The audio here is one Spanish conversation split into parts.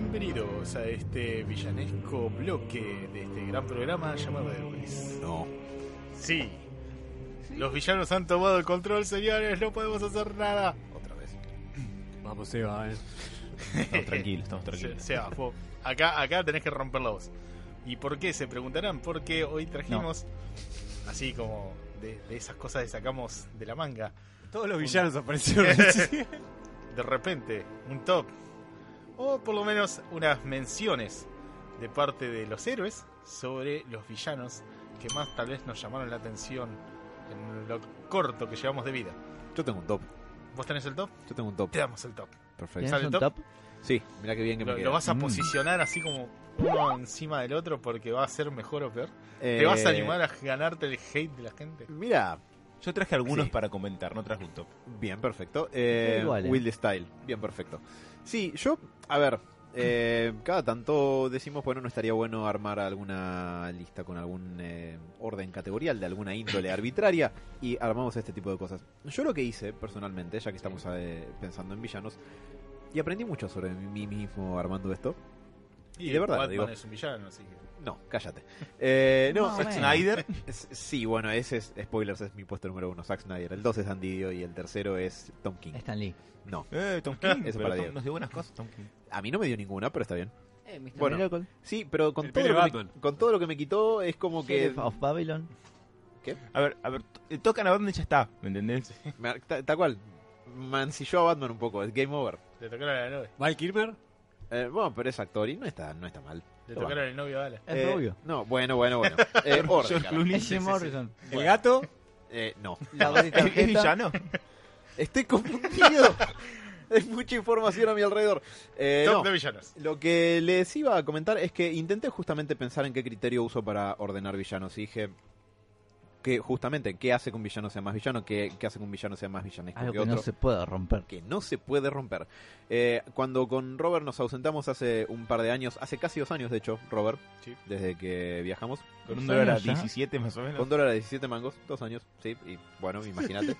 bienvenidos a este villanesco bloque de este gran programa llamado Héroes. No. Sí, los villanos han tomado el control, señores, no podemos hacer nada. Otra vez. Vamos, Seba, eh. Estamos tranquilos, estamos Se, tranquilos. Seba, vos, acá, acá tenés que romper la voz. ¿Y por qué? Se preguntarán, porque hoy trajimos, así como de, de esas cosas que sacamos de la manga, Todos los villanos aparecieron. de repente, un top, o por lo menos unas menciones de parte de los héroes sobre los villanos que más tal vez nos llamaron la atención en lo corto que llevamos de vida. Yo tengo un top. ¿Vos tenés el top? Yo tengo un top. Te damos el top. Perfecto. ¿Tienes ¿Tienes ¿Sale un top? top? Sí, mira qué bien que me ¿Lo, queda. lo vas a Mm. posicionar así como uno encima del otro porque va a ser mejor o peor? ¿Te Eh, vas a animar a ganarte el hate de la gente? Mira, Yo traje algunos Sí. para comentar, no traje un top. bien, perfecto. Eh, Igual, eh. Will Style, bien, perfecto. Sí, yo, a ver, eh, cada tanto decimos, bueno, no estaría bueno armar alguna lista con algún eh, orden categorial de alguna índole arbitraria y armamos este tipo de cosas. Yo lo que hice personalmente, ya que estamos eh, pensando en villanos, y aprendí mucho sobre mí mismo armando esto. Y de verdad, Batman digo. es un villano, así que... No, cállate. Eh, no, No, Zack bueno. Snyder, Es- Sí, bueno, ese es, spoilers, es mi puesto número uno, Zack Snyder. El 2 es Andy Dio y el tercero es Tom King. Stan Lee. No, eh, Tom King, Eso pero para Tom Diego. nos dio buenas cosas, Tom King. a mí no me dio ninguna, pero está bien. Eh, Mr. Bueno. Miracle. Sí, pero con El todo, lo que me, con todo lo que me quitó es como que... Sheriff of Babylon. A ver, a ver, tocan a Batman y ya está, ¿me entendés? me- ta- Tal cual, mancilló a Batman un poco, es Game Over. Le tocaron a la novia. Val Kilmer. Eh, bueno, pero es actor y no está, no está mal. Le tocaron bueno. al novio a Bala. Es Eh, rubio. No, bueno, bueno, bueno. Eh, orden, George cara. Clooney. Es Jim Morrison. El gato. Eh, no. ¿Es, es tarjeta. villano? Estoy confundido. Hay mucha información a mi alrededor. Eh, Top no. de villanos. Lo que les iba a comentar es que intenté justamente pensar en qué criterio uso para ordenar villanos. Y dije que justamente qué hace que un villano sea más villano, qué, qué hace que un villano sea más villanesco Algo que que otro. no se puede romper. Que no se puede romper. Eh, cuando con Robert nos ausentamos hace un par de años, hace casi dos años de hecho, Robert, Sí. desde que viajamos, Con un ¿Dos dólar a años ya? 17 más o menos. con dólar a 17 mangos, dos años, sí, y bueno, imagínate.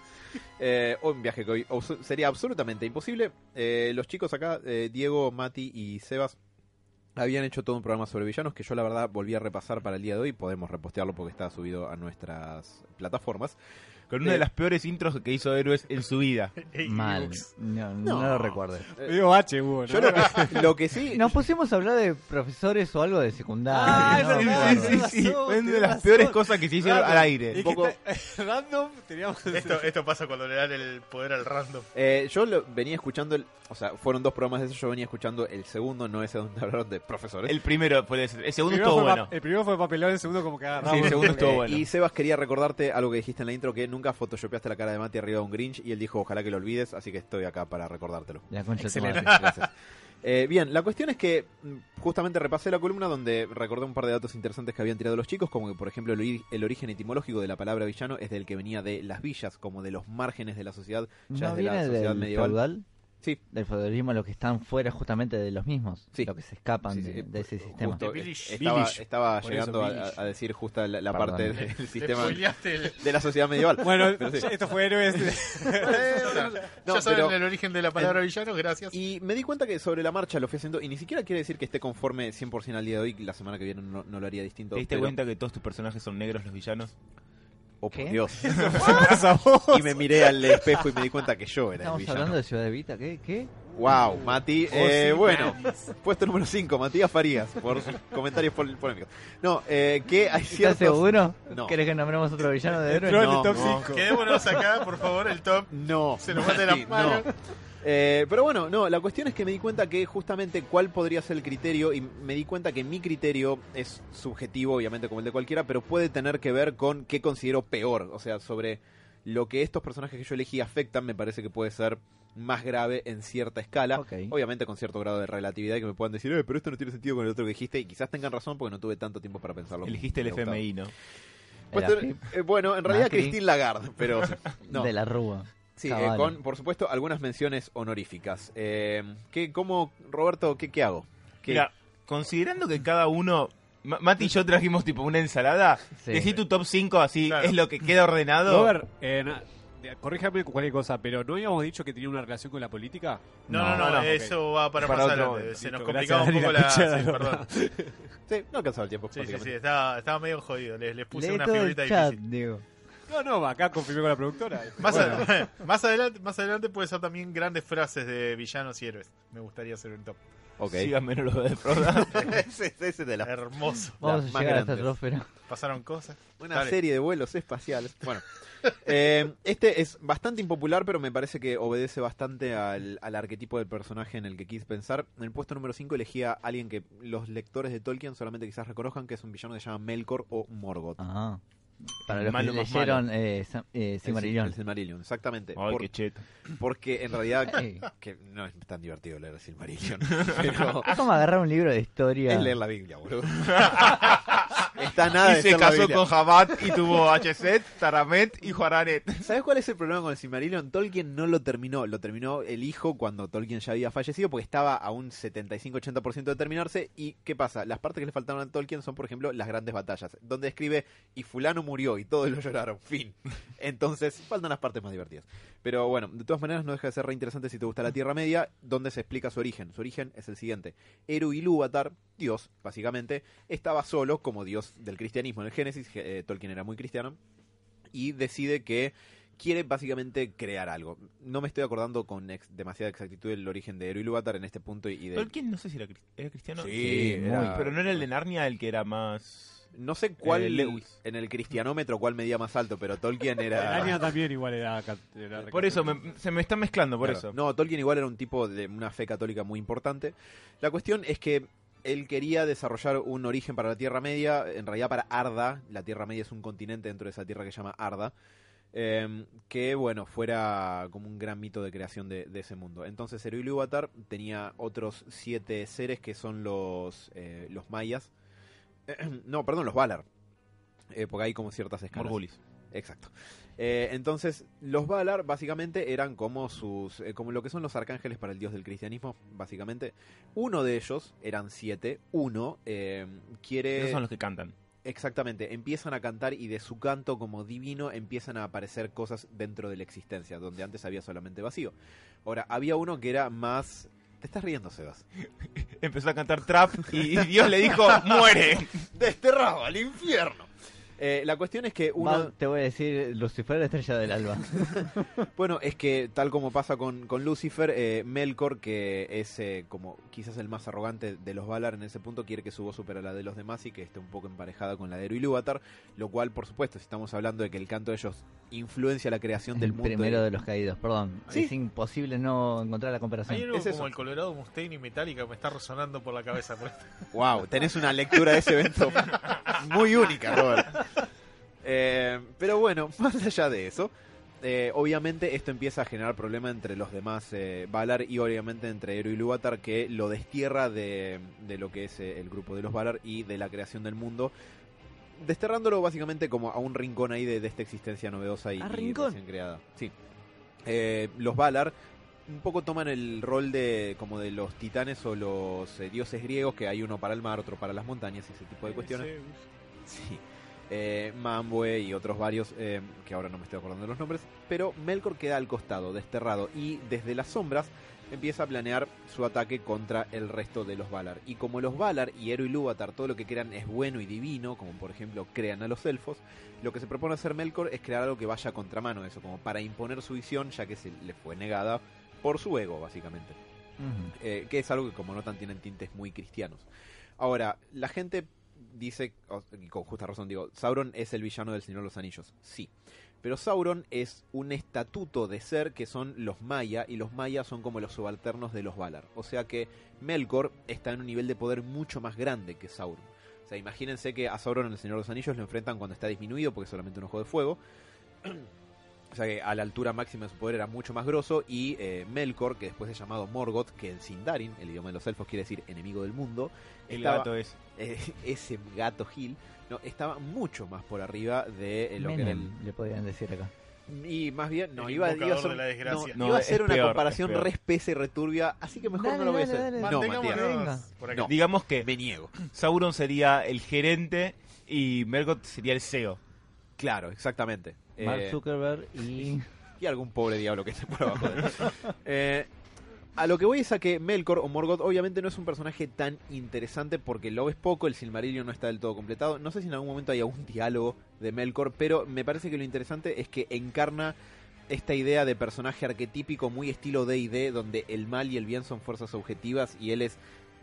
Eh, un viaje que hoy sería absolutamente imposible. Eh, los chicos acá, eh, Diego, Mati y Sebas, habían hecho todo un programa sobre villanos que yo la verdad volví a repasar para el día de hoy. Podemos repostearlo porque está subido a nuestras plataformas. Con una de las peores intros que hizo Héroes en su vida. Mal. No, No. no lo recuerdo. Hubo, ¿no? yo lo que, lo que sí... Nos pusimos a hablar de profesores o algo de secundaria. Ah, no eso me sí, acuerdo. sí, Sí, sí, razón, fue una de las razón. peores cosas que se hicieron Random. al aire. Poco- está- random teníamos Esto, esto pasa cuando le dan el poder al random. Eh, yo lo- venía escuchando, el, o sea, fueron dos programas de eso, yo venía escuchando el segundo, no ese donde hablaron de profesores. El primero puede ser. El segundo estuvo bueno. El primero fue papelón, el segundo como que agarramos. Sí, el segundo estuvo Eh, bueno. Y Sebas quería recordarte algo que dijiste en la intro, que nunca photoshopeaste la cara de Mati arriba de un Grinch, y él dijo, ojalá que lo olvides, así que estoy acá para recordártelo. La concha Excelente. Gracias. Eh, bien, la cuestión es que mm, justamente repasé la columna donde recordé un par de datos interesantes que habían tirado los chicos, como que por ejemplo el, ori- el origen etimológico de la palabra villano es del que venía de las villas, como de los márgenes de la sociedad, ya ¿No es de la sociedad del medieval. feudal? Sí. Del feudalismo, los que están fuera justamente de los mismos. Sí. Los que se escapan Sí, sí, de, de ese sistema. Estaba, llegando eso, a, decir justo la, parte del Te sistema el... de la sociedad medieval. Bueno, esto fue héroes. No, ya saben pero- el origen de la palabra villano, gracias. Y me di cuenta que sobre la marcha lo fui haciendo, y ni siquiera quiere decir que esté conforme 100% al día de hoy, la semana que viene no, no lo haría distinto. ¿Te diste pero- cuenta que todos tus personajes son negros los villanos? Oh, por ¿Qué? Dios. pasa vos? Y me miré al espejo y me di cuenta que yo era el Estamos villano. hablando de Ciudad de Vita, ¿qué? ¿Qué? Wow, Mati. eh, sí, bueno, puesto número 5, Matías Farías, por sus comentarios pol- polémicos. No, eh, que hay ¿Estás ciertos... seguro? No. ¿Querés que nombremos otro villano de héroe? No, el top no. 5. Quedémonos acá, por favor, el top. No, Se nos mete Mati, las manos. no. Eh, pero bueno, no, la cuestión es que me di cuenta que justamente cuál podría ser el criterio y me di cuenta que mi criterio es subjetivo, obviamente como el de cualquiera, pero puede tener que ver con qué considero peor, o sea, sobre lo que estos personajes que yo elegí afectan, me parece que puede ser más grave en cierta escala, obviamente con cierto grado de relatividad y que me puedan decir, eh, pero esto no tiene sentido con el otro que dijiste y quizás tengan razón porque no tuve tanto tiempo para pensarlo. Elegiste el. FMI, ¿no? Ser- eh, bueno, en realidad Macri. Christine Lagarde, pero no. De la Rúa. Sí, eh, con, por supuesto, algunas menciones honoríficas. Eh, ¿qué, cómo, Roberto, qué, qué hago? ¿Qué- Mira, considerando que cada uno. Ma- Mati y yo trajimos tipo una ensalada. Sí. Decí tu top 5 así, Claro. es lo que queda ordenado. Robert, eh, corríjame con cualquier cosa, pero ¿no habíamos dicho que tenía una relación con la política? No, no, no, No, no, ok. eso va para, Para más otro adelante. Se nos complicaba un poco la. la Sí, perdón. Sí, no alcanzaba el tiempo. Sí, sí, sí, estaba, estaba medio jodido. Les, les puse una figurita chat, difícil. Diego. No, no, acá confirmé con la productora. Más, Bueno, ad- más, adelante, más adelante puede ser también grandes frases de villanos y héroes. Me gustaría hacer un top. Ok. Síganme en lo de ese, ese de la Hermoso. Vamos Las a más llegar a grandes. esta atmósfera. Pasaron cosas. Una Dale. serie de vuelos espaciales. Bueno, eh, este es bastante impopular, pero me parece que obedece bastante al, al arquetipo del personaje en el que quise pensar. En el puesto número 5 elegía a alguien que los lectores de Tolkien solamente quizás reconozcan, que es un villano que se llama Melkor o Morgoth. Ah. Para los Malo que más leyeron eh, eh, El Silmarillion. El Silmarillion, exactamente. Ay, Por- qué cheto. porque en realidad que no es tan divertido leer el Silmarillion, pero Es como agarrar un libro de historia. es leer la Biblia, boludo. Está nada Y de se casó con Jabat y tuvo Hset, Taramet y Juaranet. ¿Sabes cuál es el problema con el Silmarillion? Tolkien no lo terminó, lo terminó el hijo cuando Tolkien ya había fallecido porque estaba a un 75-80% de terminarse y ¿qué pasa? Las partes que le faltaban a Tolkien son, por ejemplo, las grandes batallas, donde escribe y fulano murió y todos lo lloraron, fin. Entonces, faltan las partes más divertidas. Pero bueno, de todas maneras no deja de ser re interesante si te gusta la Tierra Media, donde se explica su origen. Su origen es el siguiente. Eru Ilúvatar, Dios, básicamente, estaba solo como Dios del cristianismo en el Génesis, eh, Tolkien era muy cristiano, y decide que quiere básicamente crear algo. No me estoy acordando con ex- demasiada exactitud el origen de Eru Ilúvatar en este punto y de... Tolkien no sé si era, cri- era cristiano. Sí, era- Pero no era el de Narnia el que era más... No sé cuál Eh, Lewis. en el cristianómetro cuál medía más alto, pero Tolkien era... año también igual era... era Por eso, me- se me está mezclando, por Claro. eso. No, Tolkien igual era un tipo de una fe católica muy importante. La cuestión es que él quería desarrollar un origen para la Tierra Media, en realidad para Arda. La Tierra Media es un continente dentro de esa tierra que se llama Arda. eh, que bueno, fuera como un gran mito de creación de, de ese mundo. Entonces Eru Ilúvatar tenía otros siete seres que son los, eh, los mayas. no, perdón, los Valar. Eh, porque hay como ciertas escalas. Morgulis. Exacto. Eh, entonces, los Valar básicamente eran como sus, eh, como lo que son los arcángeles para el dios del cristianismo, básicamente. Uno de ellos, eran siete, uno eh, quiere... Esos son los que cantan. Exactamente, empiezan a cantar y de su canto como divino empiezan a aparecer cosas dentro de la existencia, donde antes había solamente vacío. Ahora, había uno que era más... Te estás riendo, Sebas. Empezó a cantar trap y Dios le dijo, muere. Desterrado al infierno. Eh, la cuestión es que uno... Va, te voy a decir Lucifer, la estrella del alba. Bueno, es que tal como pasa con, con Lucifer, eh, Melkor, que es eh, como quizás el más arrogante de los Valar en ese punto, quiere que su voz supera la de los demás y que esté un poco emparejada con la de Eru Ilúvatar, lo cual, por supuesto, si estamos hablando de que el canto de ellos influencia la creación del el mundo. primero de- de los caídos, perdón. Sí. Es imposible no encontrar la Hay comparación. algo Es eso. como el Colorado Mustaine y Metallica me está resonando por la cabeza. por esto. Wow, tenés una lectura de ese evento muy única, Robert. Eh, pero bueno, más allá de eso, eh, obviamente esto empieza a generar problema entre los demás eh, Valar y obviamente entre Eru y Ilúvatar que lo destierra de, de lo que es eh, el grupo de los Valar y de la creación del mundo. Desterrándolo básicamente como a un rincón ahí de, de esta existencia novedosa y, ¿A y rincón? recién creada. Sí. Eh, los Valar un poco toman el rol de como de los titanes o los eh, dioses griegos, que hay uno para el mar, otro para las montañas, ese tipo de cuestiones. Sí. Eh, y otros varios, eh, que ahora no me estoy acordando de los nombres, pero Melkor queda al costado, desterrado, y desde las sombras empieza a planear su ataque contra el resto de los Valar. Y como los Valar y Eru y Ilúvatar todo lo que crean es bueno y divino, como por ejemplo crean a los elfos, lo que se propone hacer Melkor es crear algo que vaya a contramano de eso, como para imponer su visión, ya que se le fue negada por su ego, básicamente eh, que es algo que como notan tienen tintes muy cristianos. Ahora, la gente dice, y con justa razón digo, Sauron es el villano del Señor de los Anillos, sí. Pero Sauron es un estatuto de ser que son los Maya, y los Maya son como los subalternos de los Valar. O sea que Melkor está en un nivel de poder mucho más grande que Sauron. O sea, imagínense que a Sauron en el Señor de los Anillos lo enfrentan cuando está disminuido porque es solamente un ojo de fuego. O sea que a la altura máxima de su poder era mucho más grosso. Y eh, Melkor, que después es llamado Morgoth, que en Sindarin, el idioma de los elfos quiere decir enemigo del mundo, El estaba- gato es. eh, ese gato Gil, no, estaba mucho más por arriba de eh, lo que era el. le podrían decir acá. Y más bien, no, iba, iba a ser, de no, No, iba a ser una peor, comparación es re espesa y returbia, así que mejor Dale, no lo voy a hacer. No, Matías. No. Digamos que me niego. Sauron sería el gerente y Melkor sería el CEO. Claro, exactamente. Mark Eh, Zuckerberg y... y algún pobre diablo que esté por abajo de él. Eh, a lo que voy es a que Melkor o Morgoth obviamente no es un personaje tan interesante porque lo ves poco, el Silmarillion no está del todo completado. No sé si en algún momento hay algún diálogo de Melkor, pero me parece que lo interesante es que encarna esta idea de personaje arquetípico muy estilo D&D donde el mal y el bien son fuerzas objetivas y él es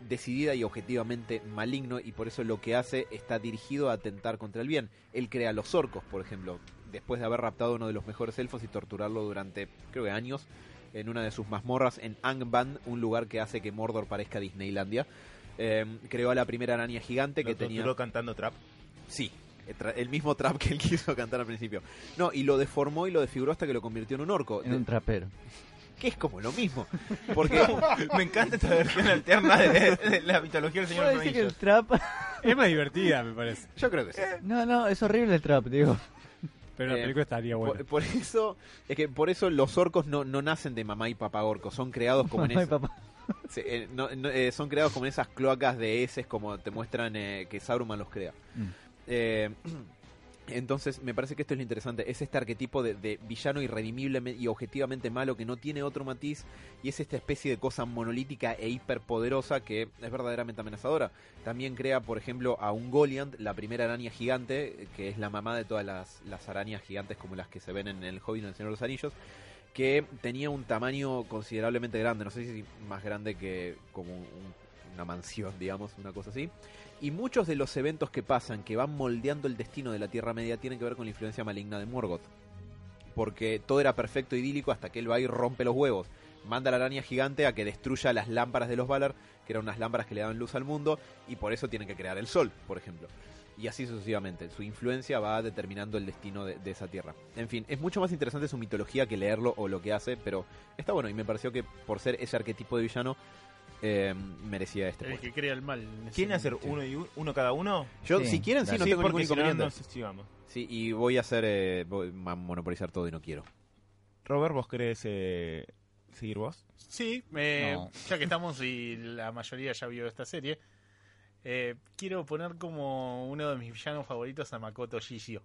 decidida y objetivamente maligno y por eso lo que hace está dirigido a atentar contra el bien. Él crea los orcos, por ejemplo, después de haber raptado a uno de los mejores elfos y torturarlo durante, creo que años, en una de sus mazmorras en Angband, un lugar que hace que Mordor parezca Disneylandia. Eh, creó a la primera araña gigante que Lo tenía... torturó cantando trap. Sí, el tra- el mismo trap que él quiso cantar al principio. No, y lo deformó y lo desfiguró hasta que lo convirtió en un orco. En un trapero. Que es como lo mismo. Porque Me encanta esta versión alterna de, de la mitología del Señor ¿Puedo los decir que el Anillos. trap? Es más divertida, me parece. yo creo que sí. No, no, es horrible el trap, digo. Pero la Eh, película estaría buena. Por, por eso, es que por eso los orcos no, no nacen de mamá y papá orco, son creados como en sí, eh, no- no, eh, son creados como en esas cloacas de heces como te muestran eh, que Sauron los crea. Mm. Entonces, me parece que esto es lo interesante. Es este arquetipo de, de villano irredimible y objetivamente malo que no tiene otro matiz y es esta especie de cosa monolítica e hiperpoderosa que es verdaderamente amenazadora. También crea, por ejemplo, a un Goliath, la primera araña gigante, que es la mamá de todas las, las arañas gigantes como las que se ven en el Hobbit en el Señor de los Anillos, que tenía un tamaño considerablemente grande, no sé si más grande que como un- una mansión, digamos, una cosa así. Y muchos de los eventos que pasan, que van moldeando el destino de la Tierra Media, tienen que ver con la influencia maligna de Morgoth. Porque todo era perfecto, idílico, hasta que él va y rompe los huevos. Manda a la araña gigante a que destruya las lámparas de los Valar, que eran unas lámparas que le daban luz al mundo, y por eso tienen que crear el sol, por ejemplo. Y así sucesivamente. Su influencia va determinando el destino de, de esa tierra. En fin, es mucho más interesante su mitología que leerlo o lo que hace, pero está bueno y me pareció que por ser ese arquetipo de villano, eh, merecía este El puesto. que crea el mal. ¿Quieren hacer uno y u- uno cada uno? Yo, Sí, si quieren, sí, no sí, tengo ningún porque si no, inconveniente. Sí, y voy a hacer, eh, voy a monopolizar todo y no quiero. Robert, ¿vos querés eh, seguir vos? Sí, eh, No. ya que estamos y la mayoría ya vio esta serie, eh, quiero poner como uno de mis villanos favoritos a Makoto Shishio.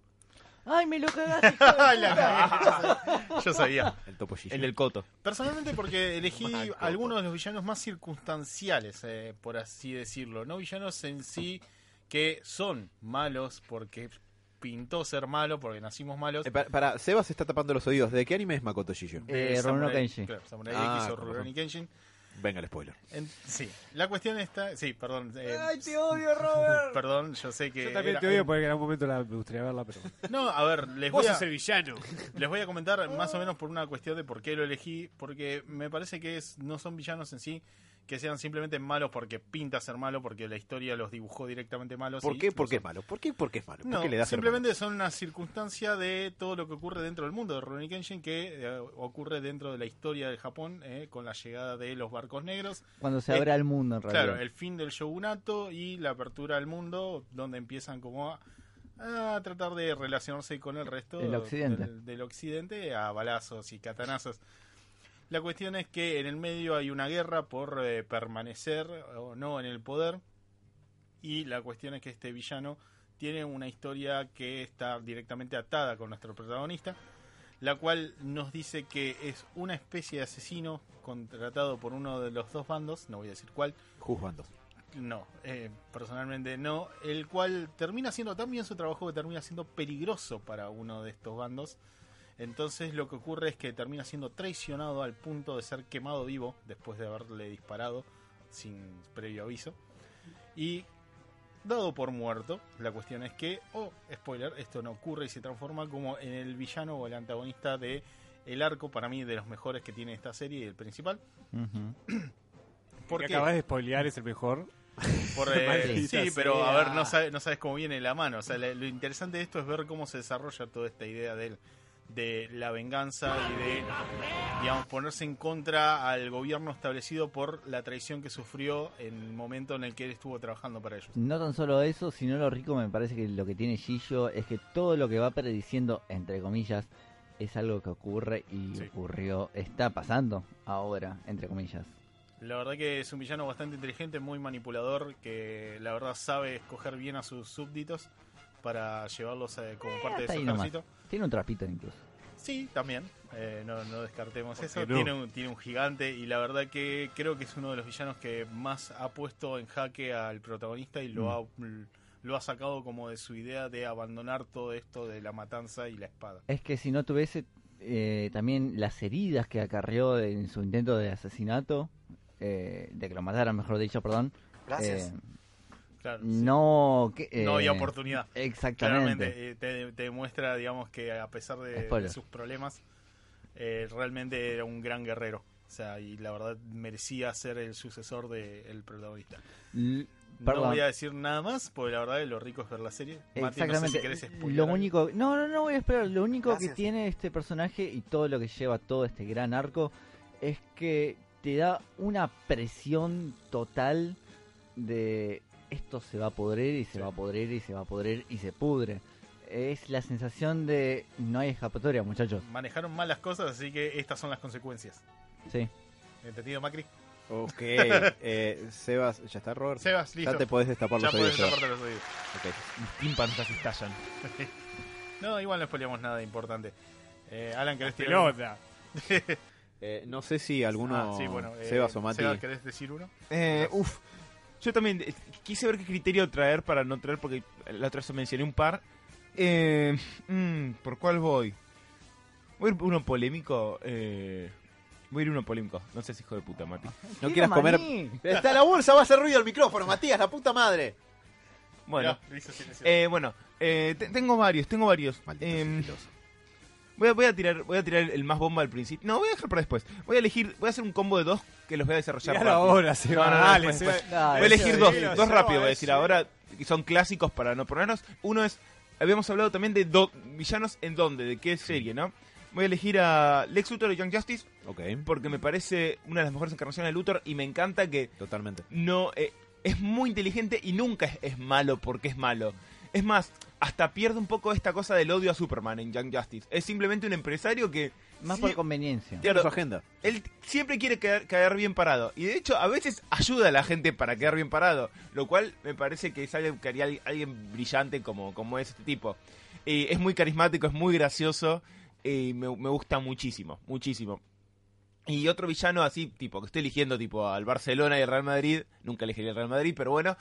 Ay, me lo cagaste. hijo de puta. La- Yo sabía. El topo Gigi. El del coto. Personalmente porque elegí algunos de los villanos más circunstanciales, eh, por así decirlo. No villanos en sí que son malos porque pintó ser malo, porque nacimos malos. Eh, para, para, Sebas se está tapando los oídos. ¿De qué anime es Makoto de Eh, Rurouni Samurai- Kenshin. Claro, Samurai Ah, X o con Rurouni. Kenshin. Venga el spoiler. En- sí, la cuestión está... Sí, perdón. eh, Ay, te odio, Robert. Perdón, yo sé que... Yo también era- te odio porque en algún momento la- me gustaría verla, pero. No, a ver, les Vos voy a, villano. les voy a comentar más o menos por una cuestión de por qué lo elegí, porque me parece que es, no son villanos en sí que sean simplemente malos porque pinta ser malo, porque la historia los dibujó directamente malos. ¿Por y qué? lo ¿Por qué es malo? ¿Por qué? ¿Por qué es malo? ¿Por No, qué le da ser simplemente son una circunstancia de todo lo que ocurre dentro del mundo de Rurouni Kenshin que eh, ocurre dentro de la historia del Japón eh, con la llegada de los barcos negros Cuando se Eh, abre al mundo, en realidad. Claro, el fin del shogunato y la apertura al mundo, donde empiezan como a, a tratar de relacionarse con el resto El occidente. Del, del occidente a balazos y catanazos. La cuestión es que en el medio hay una guerra por eh, permanecer o no en el poder y la cuestión es que este villano tiene una historia que está directamente atada con nuestro protagonista, la cual nos dice que es una especie de asesino contratado por uno de los dos bandos, no voy a decir cuál, Juzbandos. no, eh, personalmente no, el cual termina haciendo tan bien su trabajo que termina siendo peligroso para uno de estos bandos. Entonces lo que ocurre es que termina siendo traicionado al punto de ser quemado vivo después de haberle disparado sin previo aviso. Y dado por muerto, la cuestión es que, oh, spoiler, esto no ocurre y se transforma como en el villano o el antagonista de el arco, para mí de los mejores que tiene esta serie y el principal. Ujú. ¿Por que qué? acabas de spoilear es el mejor. Por, eh, sí, pero a ver, no sabes, no sabes cómo viene la mano. O sea, lo interesante de esto es ver cómo se desarrolla toda esta idea de, de la venganza y de, digamos, ponerse en contra al gobierno establecido por la traición que sufrió en el momento en el que él estuvo trabajando para ellos. No tan solo eso, sino lo rico me parece que lo que tiene Gillo es que todo lo que va prediciendo, entre comillas, es algo que ocurre y Sí. ocurrió, está pasando ahora, entre comillas. La verdad que es un villano bastante inteligente, muy manipulador, que la verdad sabe escoger bien a sus súbditos para llevarlos eh, como parte de su ejército. Tiene un trapito incluso. Sí, también. Eh, no, no descartemos ¿Por eso. no? Tiene, un, tiene un gigante y la verdad que creo que es uno de los villanos que más ha puesto en jaque al protagonista y lo, Mm. ha, lo ha sacado como de su idea de abandonar todo esto de la matanza y la espada. Es que si no tuviese eh, también las heridas que acarreó en su intento de asesinato, eh, de que lo mataran, mejor dicho, perdón. Gracias. eh, Claro, sí. no, No había eh, oportunidad. Exactamente. Claramente, eh, te, te demuestra, digamos, que a pesar de, de sus problemas, eh, realmente era un gran guerrero. O sea, y la verdad merecía ser el sucesor del protagonista. L- No voy a decir nada más, porque la verdad lo rico es ver la serie. Mati, no sé si Exactamente. lo único, no, no, no voy a esperar. Lo único Gracias. que tiene este personaje y todo lo que lleva todo este gran arco es que te da una presión total de esto se va a podrir y se Sí. va a podrir y se va a podrir y se pudre. Es la sensación de no hay escapatoria, muchachos. Manejaron mal las cosas, así que estas son las consecuencias. Sí. ¿Entendido, Macri? Ok, eh, Sebas, ¿ya está Robert? Sebas, listo. Ya te podés destapar Ya los oídos. podés Sebas. taparte los oídos. Ok. Mis tímpanos casi estallan. No, igual no spoileamos nada importante. Eh, Alan, ¿querés tirar? Pelota. Eh, no sé si alguno, Ah, sí, bueno, eh, Sebas o Mati, Sebas, ¿querés decir uno? Eh, uf. Yo también eh, quise ver qué criterio traer para no traer, porque la otra vez mencioné un par. Eh, mm, ¿Por cuál voy? Voy a ir uno polémico. Eh, voy a ir uno polémico. No sé si hijo de puta, Mati. no quieras comer... Está la bolsa, va a hacer ruido el micrófono, Matías, la puta madre. Bueno, Ya, hizo silencio. eh, bueno eh, te- tengo varios, tengo varios. Maldito sigiloso. Voy a, voy a tirar voy a tirar el más bomba al principio. No, voy a dejar para después. Voy a elegir, voy a hacer un combo de dos que los voy a desarrollar Miralo rápido. ahora, se No, va. no, no, dale, después, se va. después. Dale, Voy a elegir dos, dos sí, rápido, voy a decir ahora, que son clásicos para no ponernos. Uno es, habíamos hablado también de do- villanos en dónde, de qué serie, ¿no? Voy a elegir a Lex Luthor y Young Justice Ok, porque me parece una de las mejores encarnaciones de Luthor y me encanta que totalmente. no eh, es muy inteligente y nunca es, es malo porque es malo. Es más, hasta pierde un poco esta cosa del odio a Superman en Young Justice. Es simplemente un empresario que Más sí- por conveniencia. Claro. su agenda. él siempre quiere caer, caer bien parado. Y de hecho, a veces ayuda a la gente para quedar bien parado. Lo cual me parece que es algo que haría al- alguien brillante como, como es este tipo. Y es muy carismático, es muy gracioso. Y me, me gusta muchísimo, muchísimo. Y otro villano así, tipo, que estoy eligiendo tipo al Barcelona y al Real Madrid. Nunca elegiría el Real Madrid, pero bueno.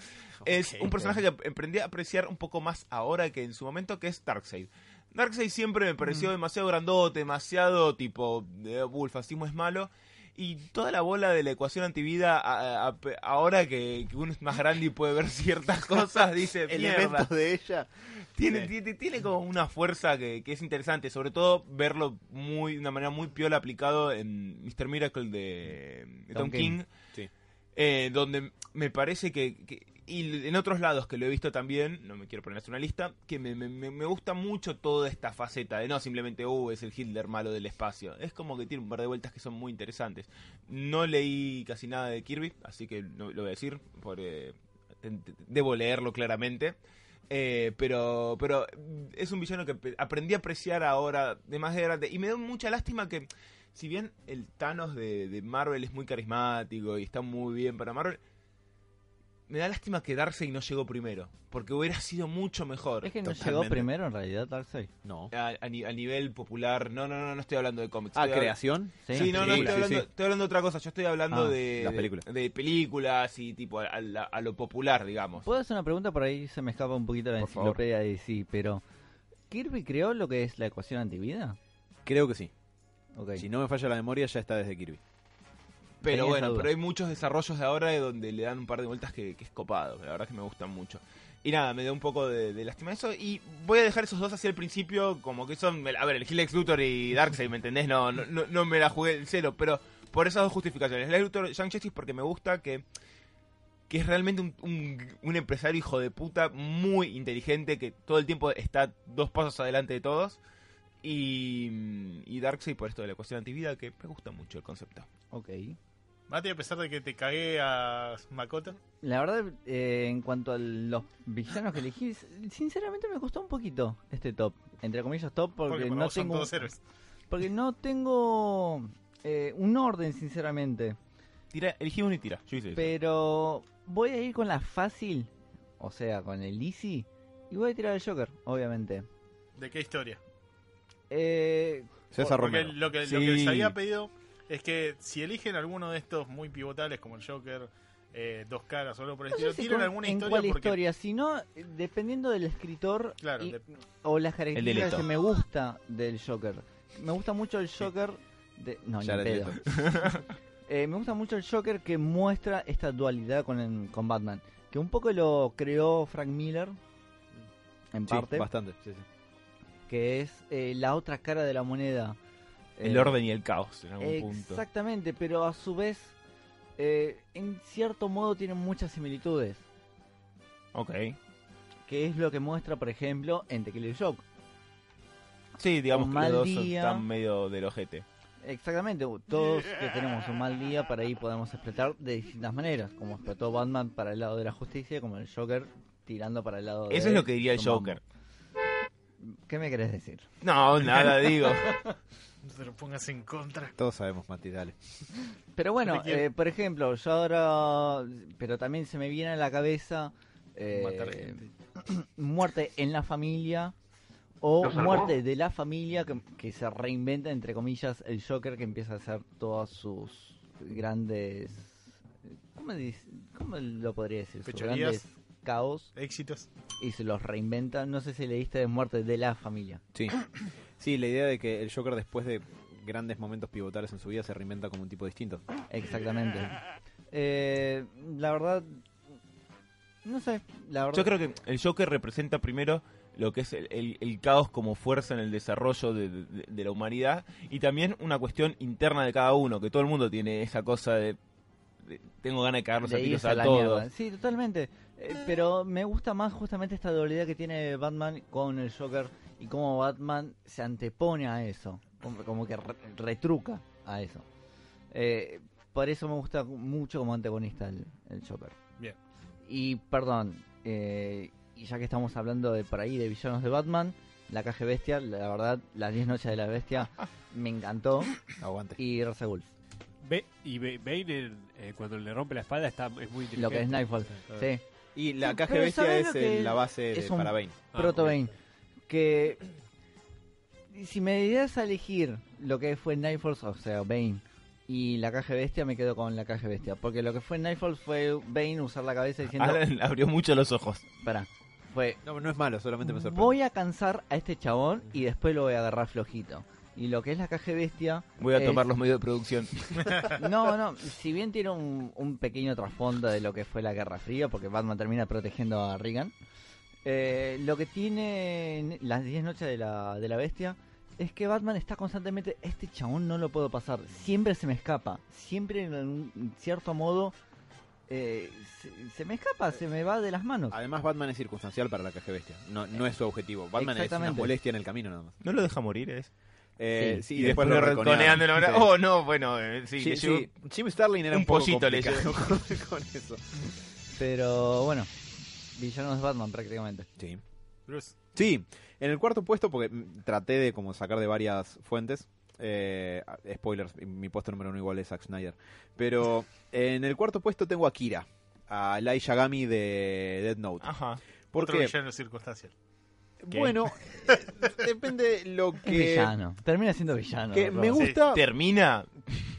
Es un personaje que emprendí a apreciar un poco más ahora que en su momento, que es Darkseid. Darkseid siempre me pareció demasiado grandote, demasiado tipo, de "Uh, el fascismo es malo. Y toda la bola de la ecuación antivida, a- a- ahora que, que uno es más grande y puede ver ciertas cosas, dice, mierda. De ella. Tiene, Sí. tiene, tiene como una fuerza que, que es interesante, sobre todo verlo muy de una manera muy piola aplicado en Mr. Miracle de, de Tom, Tom King, King. Sí. eh, donde me parece que, que- y en otros lados que lo he visto también, no me quiero poner una lista, que me, me- me- gusta mucho toda esta faceta de no simplemente, uh, es el Hitler malo del espacio, es como que tiene un par de vueltas que son muy interesantes. No leí casi nada de Kirby, así que no lo voy a decir, porque debo leerlo claramente. Eh, pero pero es un villano que aprendí a apreciar ahora de más de grande. Y me da mucha lástima que, si bien el Thanos de, de Marvel es muy carismático y está muy bien para Marvel, me da lástima que Darkseid no llegó primero. Porque hubiera sido mucho mejor. Es que no llegó primero en realidad Darkseid. No. A, a ni- a nivel popular. No, no, no, no estoy hablando de cómics. Ah, estoy creación. Sí, Sí, no, no, estoy, hablando, sí. estoy hablando de otra cosa. Yo estoy hablando Ah, de, las de- películas. de películas y tipo a, a la- a lo popular, digamos. ¿Puedo hacer una pregunta? Por ahí se me escapa un poquito la Por enciclopedia de sí, pero ¿Kirby creó lo que es la ecuación antivida? Creo que sí. Ok. Si no me falla la memoria, ya está desde Kirby. Pero bueno, pero hay muchos desarrollos de ahora de donde le dan un par de vueltas que, que es copado. La verdad es que me gustan mucho. Y nada, me da un poco de, de lástima eso. Y voy a dejar esos dos hacia el principio, como que son. A ver, el Lex Luthor y Darkseid, ¿me entendés? No, no, no, no me la jugué el cero, pero por esas dos justificaciones. Lex Luthor, Young Justice, porque me gusta que. Que es realmente un, un, un empresario hijo de puta muy inteligente que todo el tiempo está dos pasos adelante de todos. Y, y Darkseid por esto de la ecuación antivida, que me gusta mucho el concepto. Ok. Mati, a pesar de que te cagué a Makoto, La verdad, eh, en cuanto a los villanos que elegí, sinceramente me costó un poquito este top. Entre comillas top porque, porque, no vos son tengo todos héroes. porque no tengo eh, un orden sinceramente. Tira, elegí uno y tira. Yo hice eso. Pero voy a ir con la fácil, o sea, con el easy, y voy a tirar el Joker, obviamente. ¿De qué historia? Eh, César Romero. lo que, lo que les había pedido es que si eligen alguno de estos muy pivotables como el Joker, eh, Dos Caras o algo por el No estilo, si tienen con- alguna en historia cuál porque historia, sino eh, dependiendo del escritor Claro, y- de- o las características que me gusta del Joker. Me gusta mucho el Joker de no, ni pedo. Eh, me gusta mucho el Joker que muestra esta dualidad con, el- con Batman, que un poco lo creó Frank Miller en Sí, parte, bastante. sí, sí. que es eh, la otra cara de la moneda. El Eh, orden y el caos en algún punto. Exactamente, pero a su vez, eh, en cierto modo tienen muchas similitudes. Ok. Que es lo que muestra, por ejemplo, en The Killer Joke. Sí, digamos Un que los dos día. están medio del ojete. Exactamente, todos que tenemos un mal día, para ahí podemos explotar de distintas maneras. Como explotó Batman para el lado de la justicia, como el Joker tirando para el lado de. Eso es lo que diría el mambo. Joker. ¿Qué me querés decir? No, nada, digo. no te lo pongas en contra. Todos sabemos, Mati, dale. Pero bueno, eh, por ejemplo, yo ahora. Pero también se me viene a la cabeza. eh, Matar gente. muerte en la familia o muerte de la familia que, que se reinventa entre comillas el Joker que empieza a hacer todas sus grandes ¿cómo, dice- cómo lo podría decir? Sus grandes caos Éxitos. y se los reinventa no sé si leíste de muerte de la familia Sí. Sí, la idea de que el Joker después de grandes momentos pivotales en su vida se reinventa como un tipo distinto. exactamente Eh, la verdad no sé la verdad Yo creo que el Joker representa primero lo que es el, el- el caos como fuerza en el desarrollo de, de- de la humanidad y también una cuestión interna de cada uno, que todo el mundo tiene esa cosa de, tengo ganas de cagarnos a tiros a, todos. mierda. Sí, totalmente. Eh, pero me gusta más justamente esta dualidad que tiene Batman con el Joker y cómo Batman se antepone a eso, como, como que re- retruca a eso. Eh, por eso me gusta mucho como antagonista el, el Joker. Bien. Y perdón, eh, y ya que estamos hablando de por ahí de villanos de Batman, la caja bestia, la verdad, las 10 noches de la bestia me encantó. Aguante. Y Ghul, Ve- y Ba- Bane, eh, cuando le rompe la espalda, está, es muy inteligente. lo que es Nightfall. Sí. Y la Sí, caja bestia ¿sabés es la base de, es un- para Bane. Ah, Proto. Bane. Que si me dieras a elegir lo que fue Nightfall, o sea, Bane, y la caja bestia, me quedo con la caja bestia. Porque lo que fue Nightfall fue Bane usar la cabeza diciendo: Alan abrió mucho los ojos. Pará, fue. No, no es malo, solamente me sorprende. Voy a cansar a este chabón y después lo voy a agarrar flojito. Y lo que es la caja bestia. Voy a es- tomar los medios de producción. No, no, si bien tiene un, un pequeño trasfondo de lo que fue la Guerra Fría, porque Batman termina protegiendo a Reagan, eh, lo que tiene las 10 noches de la, de la bestia es que Batman está constantemente, este chabón no lo puedo pasar, siempre se me escapa, siempre en un cierto modo eh, se, se me escapa, se me va de las manos. Además, Batman es circunstancial para la caja bestia. No, no es su objetivo. Batman es una molestia en el camino nada más. ¿No lo deja morir, es? Eh, Sí. sí, y después, lo reconea. reconean de la manera. Sí. Oh, no, bueno, eh, sí, Sí, sí. Jim Starlin era un un, con, con eso. Pero bueno, villanos de Batman prácticamente. Sí. Bruce. Sí, en el cuarto puesto, porque traté de como sacar de varias fuentes. eh, spoilers, mi puesto número uno igual es Zack Snyder. Pero en el cuarto puesto tengo a Kira, a Lai Yagami de Dead Note. Ajá. Otro Porque, villano circunstancial. ¿Qué? bueno, depende lo Es que... villano, termina siendo villano. que me gusta... Termina.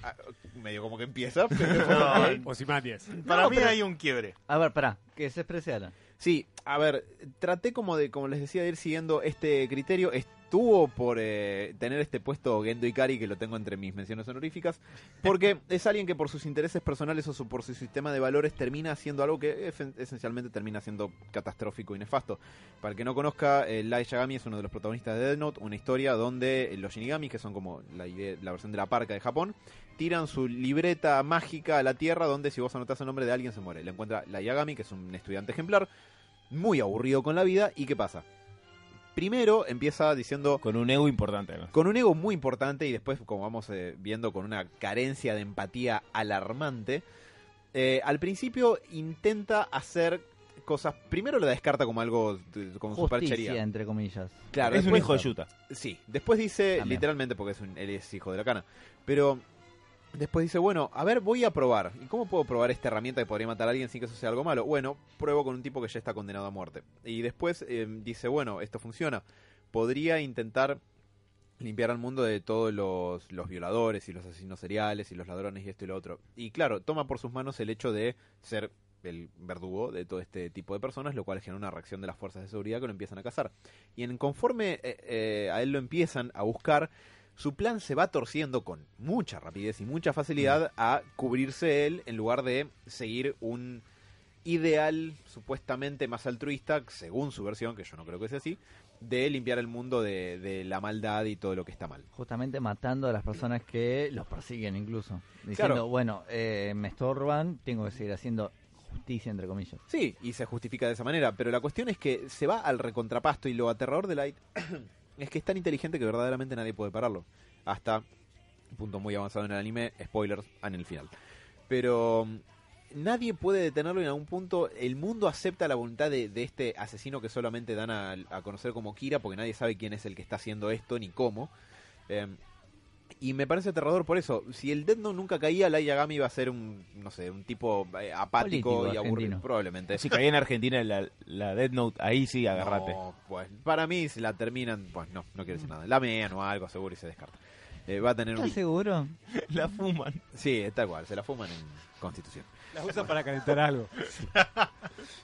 Ah, medio como que empieza, pero... No, Ozymandias. para No, mí pero- hay un quiebre. A ver, pará, que se exprese Alan. Sí, a ver, traté como de, como les decía, de ir siguiendo este criterio. Estuvo por eh, tener este puesto Gendo Ikari, que lo tengo entre mis menciones honoríficas, porque es alguien que por sus intereses personales o su- por su sistema de valores termina haciendo algo que esencialmente termina siendo catastrófico y nefasto. Para el que no conozca, eh, Light Yagami es uno de los protagonistas de Death Note, una historia donde los Shinigami, que son como la, idea- la versión de la parca de Japón, tiran su libreta mágica a la tierra donde si vos anotás el nombre de alguien se muere. Le encuentra la Yagami, que es un estudiante ejemplar, muy aburrido con la vida, ¿y qué pasa? Primero empieza diciendo Con un ego importante. con un ego muy importante y después, como vamos eh, viendo, con una carencia de empatía alarmante. Eh, al principio intenta hacer cosas. Primero lo descarta como algo como Justicia, superchería. entre comillas. Claro, es un hijo de Yuta. Sí, después dice, También. literalmente porque es un- él es hijo de la cana, pero después dice, bueno, a ver, voy a probar. ¿Y cómo puedo probar esta herramienta que podría matar a alguien sin que eso sea algo malo? Bueno, pruebo con un tipo que ya está condenado a muerte. Y después eh, dice, bueno, esto funciona. Podría intentar limpiar al mundo de todos los, los violadores y los asesinos seriales y los ladrones y esto y lo otro. Y claro, toma por sus manos el hecho de ser el verdugo de todo este tipo de personas, lo cual genera una reacción de las fuerzas de seguridad que lo empiezan a cazar. Y en conforme eh, eh, a él lo empiezan a buscar, su plan se va torciendo con mucha rapidez y mucha facilidad a cubrirse él en lugar de seguir un ideal supuestamente más altruista, según su versión, que yo no creo que sea así, de limpiar el mundo de, de la maldad y todo lo que está mal. Justamente matando a las personas que los persiguen incluso. Diciendo, Claro. bueno, eh, me estorban, tengo que seguir haciendo justicia, entre comillas. Sí, y se justifica de esa manera, pero la cuestión es que se va al recontrapasto y lo aterrador de Light es que es tan inteligente que verdaderamente nadie puede pararlo. Hasta un punto muy avanzado en el anime, spoilers, en el final. Pero mm, nadie puede detenerlo y en algún punto el mundo acepta la voluntad de, este asesino que solamente dan a, conocer como Kira porque nadie sabe quién es el que está haciendo esto ni cómo. Eh, y me parece aterrador por eso. Si el Death Note nunca caía, Light Yagami iba a ser un, no sé, un tipo eh, apático Político y aburrido. argentino. Probablemente. Si caía en Argentina la, la Dead Note, ahí sí agarrate. No, pues para mí si la terminan, pues no, no quiero decir nada. La mean o algo seguro y se descarta. Eh, va a tener un... ¿Estás seguro? La fuman. Sí, tal cual, se la fuman en Constitución. La usa para calentar algo.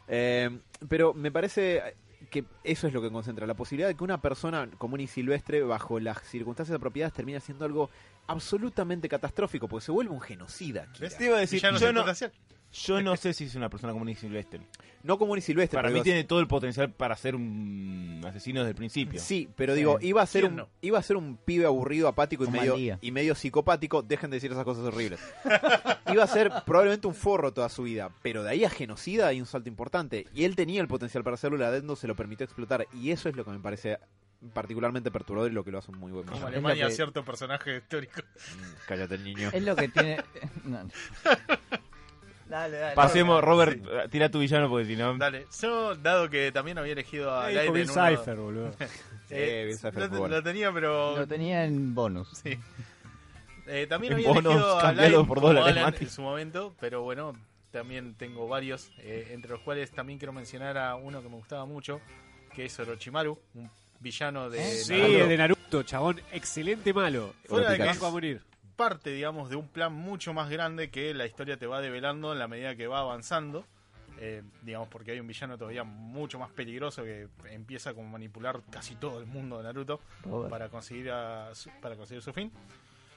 Eh, pero me parece que eso es lo que concentra, la posibilidad de que una persona común y silvestre, bajo las circunstancias apropiadas, termine haciendo algo absolutamente catastrófico, porque se vuelve un genocida. Kira. Te iba a decir, yo no. Yo no sé si es una persona común y silvestre. No común y silvestre. Para pero mí digo, tiene todo el potencial para ser un asesino desde el principio. Sí, pero digo, iba a ser ¿Quién un no? iba a ser un pibe aburrido, apático y medio y medio psicopático, dejen de decir esas cosas horribles. iba a ser probablemente un forro toda su vida, pero de ahí a genocida hay un salto importante y él tenía el potencial para hacerlo y la Note se lo permitió explotar y eso es lo que me parece particularmente perturbador y lo que lo hace un muy buen Como villano. Alemania, que- cierto personaje histórico. Mm, Cállate el niño. Es lo que tiene... No, no. Dale, dale. Pasemos, Robert, eh, tira tu villano porque si no... Dale, yo, dado que también había elegido a Ahí Light en uno- Cipher, boludo. Eh, Sí, Bill Cipher lo, lo tenía, pero Lo tenía en bonus. Sí. Eh, también En había bonos, elegido a Light por dólares, Alan Mati. en su momento, pero bueno, también tengo varios, eh, entre los cuales también quiero mencionar a uno que me gustaba mucho, que es Orochimaru, un villano de ¿Eh? Sí, Naruto. el de Naruto, chabón. Excelente malo. Fuera de que a morir. Parte, digamos, de un plan mucho más grande que la historia te va develando en la medida que va avanzando. Eh, digamos, porque hay un villano todavía mucho más peligroso que empieza como a manipular casi todo el mundo de Naruto Robert. para conseguir, a para conseguir su fin.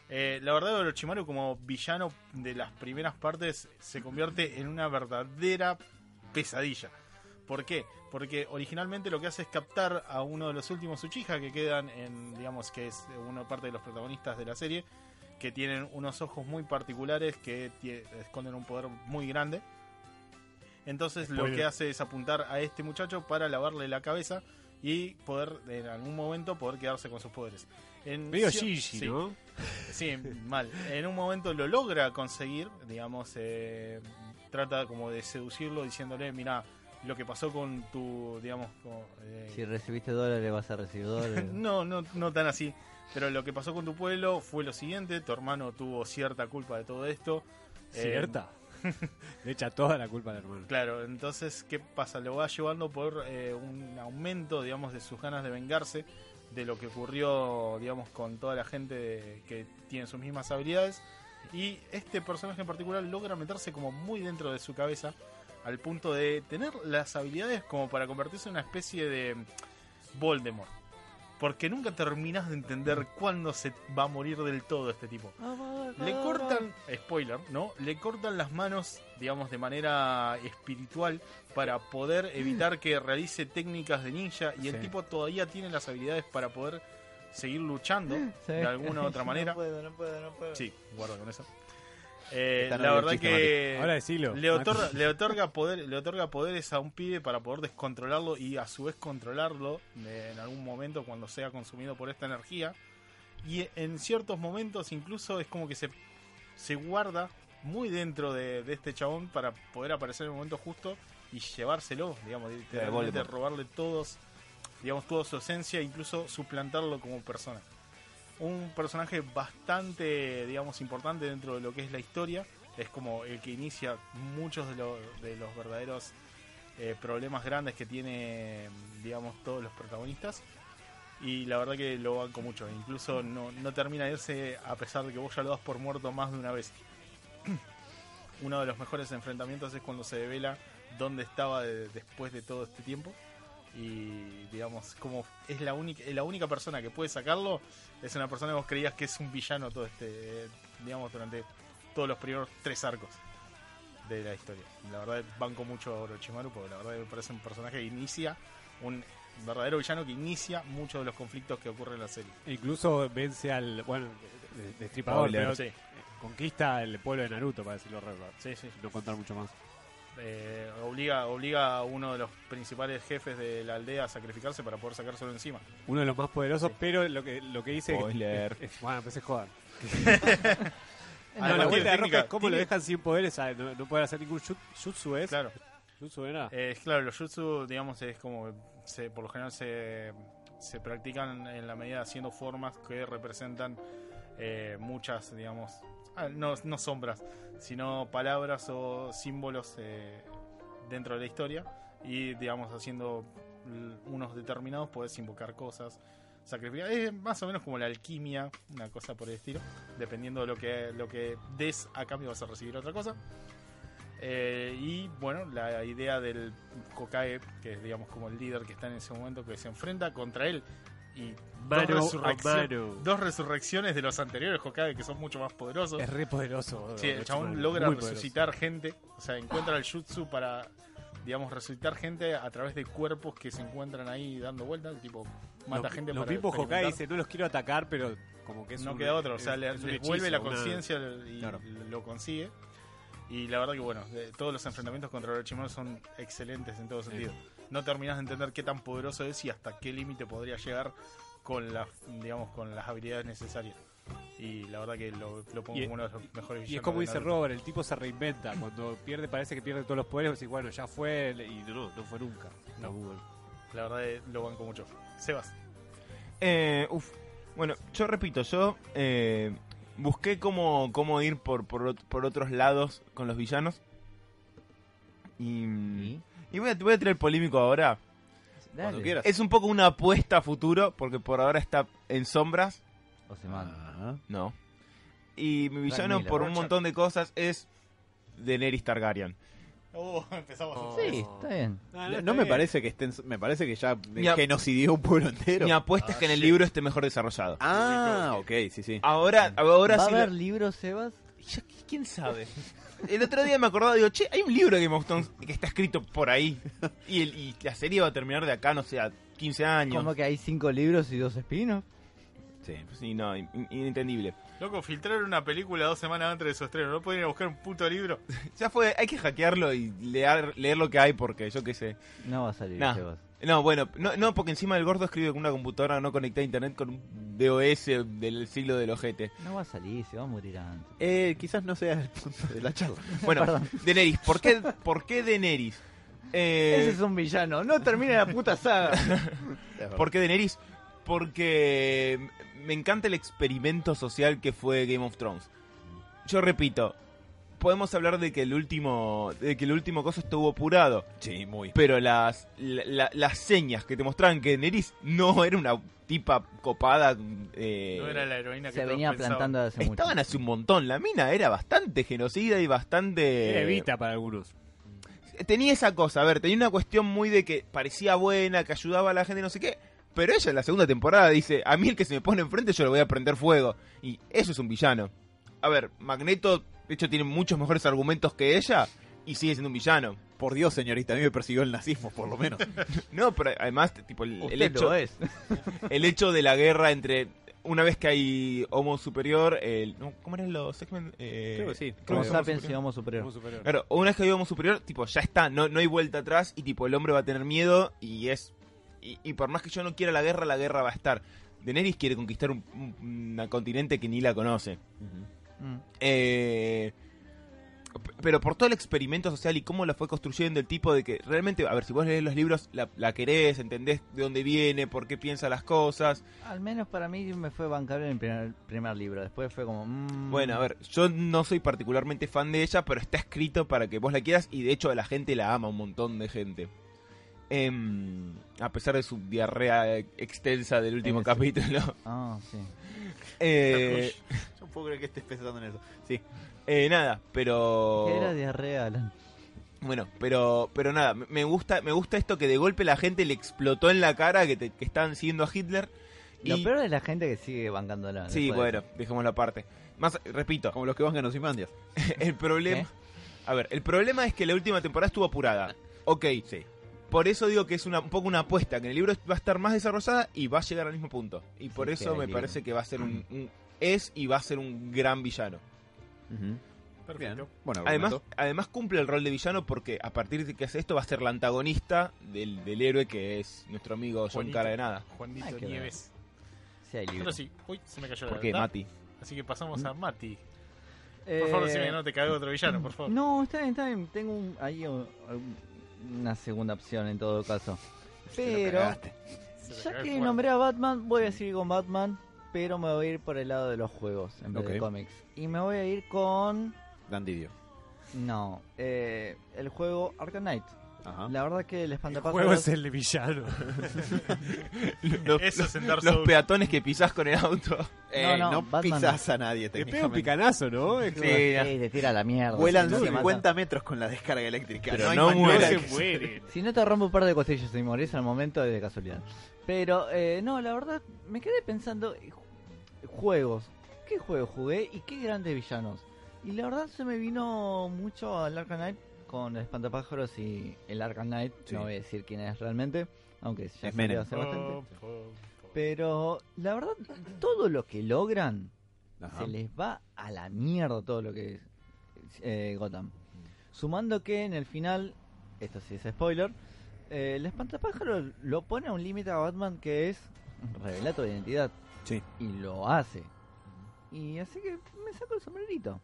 Eh, la verdad, Orochimaru como villano de las primeras partes se convierte en una verdadera pesadilla. ¿Por qué? Porque originalmente lo que hace es captar a uno de los últimos Uchiha que quedan en, digamos, que es una parte de los protagonistas de la serie, que tienen unos ojos muy particulares que esconden un poder muy grande. Entonces lo que hace es apuntar a este muchacho para lavarle la cabeza y poder en algún momento poder quedarse con sus poderes. En Medio Gigi, sí, ¿no? Sí, mal. En un momento lo logra conseguir, digamos, eh, trata como de seducirlo diciéndole, mira, lo que pasó con tu, digamos, con, eh, Si recibiste dólares vas a recibir dólares. no, no, no tan así. Pero lo que pasó con tu pueblo fue lo siguiente, tu hermano tuvo cierta culpa de todo esto. Eh, Cierta. Le echa toda la culpa al hermano. Claro, entonces, ¿qué pasa? Lo va llevando por eh, un aumento, digamos, de sus ganas de vengarse de lo que ocurrió, digamos, con toda la gente de- que tiene sus mismas habilidades. Y este personaje en particular logra meterse como muy dentro de su cabeza, al punto de tener las habilidades como para convertirse en una especie de Voldemort. Porque nunca terminas de entender cuándo se va a morir del todo este tipo. Le cortan, spoiler, ¿no? Le cortan las manos, digamos, de manera espiritual para poder evitar que realice técnicas de ninja y el Sí. tipo todavía tiene las habilidades para poder seguir luchando Sí. de alguna u otra manera. No puedo, no puedo, no puedo. Sí, guarda con eso. Eh, la verdad que Ahora decilo. le otorga, le otorga poder, le otorga poderes a un pibe para poder descontrolarlo y a su vez controlarlo de- en algún momento cuando sea consumido por esta energía. Y en ciertos momentos incluso es como que se, se guarda muy dentro de, de este chabón para poder aparecer en el momento justo y llevárselo, digamos, literalmente Voldemort. robarle todos, digamos, toda su esencia, incluso suplantarlo como persona. Un personaje bastante, digamos, importante dentro de lo que es la historia. Es como el que inicia muchos de, lo- de los verdaderos eh, problemas grandes que tiene, digamos, todos los protagonistas. Y la verdad que lo banco mucho. Incluso no, no termina de irse a pesar de que vos ya lo das por muerto más de una vez. Uno de los mejores enfrentamientos es cuando se devela dónde estaba de- después de todo este tiempo. Y digamos, como es la única, la única persona que puede sacarlo, es una persona que vos creías que es un villano todo este, digamos, durante todos los primeros tres arcos de la historia. La verdad banco mucho a Orochimaru porque la verdad me parece un personaje que inicia, un verdadero villano que inicia muchos de los conflictos que ocurren en la serie. Incluso vence al. Bueno, de- destripador, Spoiler, pero Sí, conquista el pueblo de Naruto, para decirlo rápido. sí, sí. No contar mucho más. Eh, obliga, obliga a uno de los principales jefes de la aldea a sacrificarse para poder sacárselo encima. Uno de los más poderosos, Sí. pero lo que, lo que dice. Spoiler. es- es- bueno, empecé a joder. Ah, No, la vuelta de Roca es cómo lo dejan sin poderes, a no, no poder hacer ningún jut- jutsu, ¿es? Claro. Jutsu era. Eh, claro, los jutsu, digamos, es como se, por lo general se, se practican en la medida haciendo formas que representan eh, muchas, digamos, ah, no, no sombras, sino palabras o símbolos eh, dentro de la historia y, digamos, haciendo unos determinados puedes invocar cosas, sacrificar. Es más o menos como la alquimia, una cosa por el estilo. Dependiendo de lo que, lo que des a cambio vas a recibir otra cosa. Eh, y bueno, la idea del Hokage, que es digamos como el líder que está en ese momento, que se enfrenta contra él y Mano dos, resurrección- resurrecciones de los anteriores Hokage que son mucho más poderosos. Es re poderoso. Sí, el chabón logra poderoso. resucitar gente, o sea, encuentra el jutsu para, digamos, resucitar gente a través de cuerpos que se encuentran ahí dando vueltas, tipo, mata Los- gente Los para mismos Hokage dicen, no los quiero atacar, pero como que es no un- queda otro, o sea, le, hechizo, vuelve la conciencia y Claro. lo consigue. Y la verdad que bueno, todos los enfrentamientos contra Orochimaru son excelentes en todo sentido. No terminas de entender qué tan poderoso es y hasta qué límite podría llegar con las, digamos, con las habilidades necesarias. Y la verdad que lo, lo pongo Y- como uno de los mejores villanos. Y es como dice Naruto. Robert, el tipo se reinventa. Cuando pierde, parece que pierde todos los poderes. decís, bueno, ya fue. Y no, no fue nunca. Muy bueno. La verdad que lo banco mucho. Sebas. Eh, uf. Bueno, yo repito, yo eh, busqué cómo, cómo ir por, por, por otros lados con los villanos. Y, ¿Y? Y voy, a, voy a tirar el polémico ahora. Cuando quieras. Es un poco una apuesta a futuro, porque por ahora está en sombras. O se manda. No. Y mi villano, Miller. por un montón de cosas, es Daenerys Targaryen. Oh, empezamos. Oh. Sí, está bien. Ah, No, está no me bien. parece que estén, me parece que ya Mi genocidió un pueblo entero. Mi apuesta es que en el shit. libro esté mejor desarrollado. Ah, ok, sí, sí. Ahora, ahora ¿Va a sí. haber libros, Sebas? Ya, ¿Quién sabe? El otro día me acordaba, digo, che, hay un libro de Game of Thrones que está escrito por ahí. Y, el- y la serie va a terminar de acá, no sé, a 15 años. Como que hay cinco libros y dos espinos. Sí. Sí, no, in- in- inentendible. Loco, filtraron una película dos semanas antes de su estreno. ¿No pueden ir a buscar un puto libro? Ya fue, hay que hackearlo y leer, leer lo que hay porque yo qué sé. No va a salir, Nah. No, bueno, no, no, porque encima el gordo escribe con una computadora no conectada a internet con un DOS del siglo del ojete. No va a salir, se va a morir antes. Eh, quizás no sea el punto de la charla. Bueno, Perdón. Daenerys, ¿por qué, ¿por qué Daenerys? Eh, Ese es un villano. No termina la puta saga. ¿Por qué Daenerys? Porque me encanta el experimento social que fue Game of Thrones. Yo repito, podemos hablar de que el último, de que el último coso estuvo apurado, Sí, muy. pero las, la- la- las señas que te mostraban que Daenerys no era una tipa copada, eh, No era la heroína que Se venía pensaban. plantando hace mucho. estaban hace un montón. La mina era bastante genocida y bastante Era Evita para algunos. tenía esa cosa, a ver, tenía una cuestión muy de que parecía buena, que ayudaba a la gente, no sé qué. Pero ella en la segunda temporada dice, a mí el que se me pone enfrente yo le voy a prender fuego. Y eso es un villano. A ver, Magneto, de hecho, tiene muchos mejores argumentos que ella y sigue siendo un villano. Por Dios, señorita, a mí me persiguió el nazismo, por lo menos. No, pero además, tipo, el, el hecho, lo es. el hecho de la guerra entre... Una vez que hay Homo Superior, el, no, ¿cómo eran los X-Men? Eh, Creo que sí. Homo Sapiens y Superior. Homo Superior. Superior. Claro, una vez que hay Homo Superior, tipo, ya está, no, no hay vuelta atrás y tipo, el hombre va a tener miedo y es... Y, y por más que yo no quiera la guerra, la guerra va a estar. Daenerys quiere conquistar un, un- un continente que ni la conoce. Mm. Eh, pero por todo el experimento social y cómo la fue construyendo el tipo de que realmente, a ver, si vos lees los libros, la, la querés, entendés de dónde viene, por qué piensa las cosas. Al menos para mí me fue bancar en el primer, primer libro. Después fue como. mm, Bueno, a ver, yo no soy particularmente fan de ella, pero está escrito para que vos la quieras y de hecho la gente la ama, un montón de gente. Em, a pesar de su diarrea extensa del último Ese. capítulo. Ah, sí. Eh, Yo puedo creer que estés pensando en eso. Sí. eh, nada, pero... ¿Qué era diarrea, Alan? Bueno, pero pero nada, me- gusta me gusta esto que de golpe la gente le explotó en la cara que, te- que están siguiendo a Hitler. Lo y- peor es la gente que sigue bancándola. Sí, después de bueno, dejémoslo aparte. Más, repito, Como los que van a Osimandias. el problema... ¿Qué? A ver, el problema es que la última temporada estuvo apurada. Ok, Sí. Por eso digo que es una, un poco una apuesta, que en el libro va a estar más desarrollada y va a llegar al mismo punto. Y por Sí, eso me parece que va a ser un, un- Es y va a ser un gran villano. Perfecto. Bueno, Además, además cumple el rol de villano porque a partir de que hace esto va a ser la antagonista del, del héroe que es nuestro amigo John. Cara de Nada. Juanito. Nieves. Sí, hay libro. Sí. Uy, se me cayó la ¿Por qué, verdad. Mati? Así que pasamos a Mati. Eh, Por favor, decime que no te cago otro villano, por favor. No, está bien, está bien. Tengo un- ahí uh, una segunda opción en todo caso. Pero, ya que nombré a Batman, voy a seguir con Batman. Pero me voy a ir por el lado de los juegos en vez de Ok. cómics. Y me voy a ir con. Dan Didio. No, eh, el juego Arkham Knight. Ajá. La verdad que el El espantapájaros. juego es el de villano. Los, Eso es los peatones que pisás con el auto. Eh, no, no Batman. pisas a nadie, Te pega un picanazo, ¿no? Es Sí, te tira a la mierda. Vuelan si no te mata. 50 metros con la descarga eléctrica. Pero no no se muere. Si no te rompe un par de costillas y morís al momento es de casualidad. Pero, eh, no, la verdad, me quedé pensando, eh, ju- juegos. ¿Qué juegos jugué y qué grandes villanos? Y la verdad se me vino mucho al Arkham Knight con el Espantapájaros y el Arkham Knight. Sí. No voy a decir quién es realmente, aunque ya Es se hace bastante. Oh, oh, oh. Pero, la verdad, todo lo que logran Ajá. se les va a la mierda todo lo que es eh, Gotham. Sumando que en el final, esto sí es spoiler, eh, el espantapájaro lo pone a un límite a Batman que es revelar tu identidad. Sí. Y lo hace. Y así que me saco el sombrerito.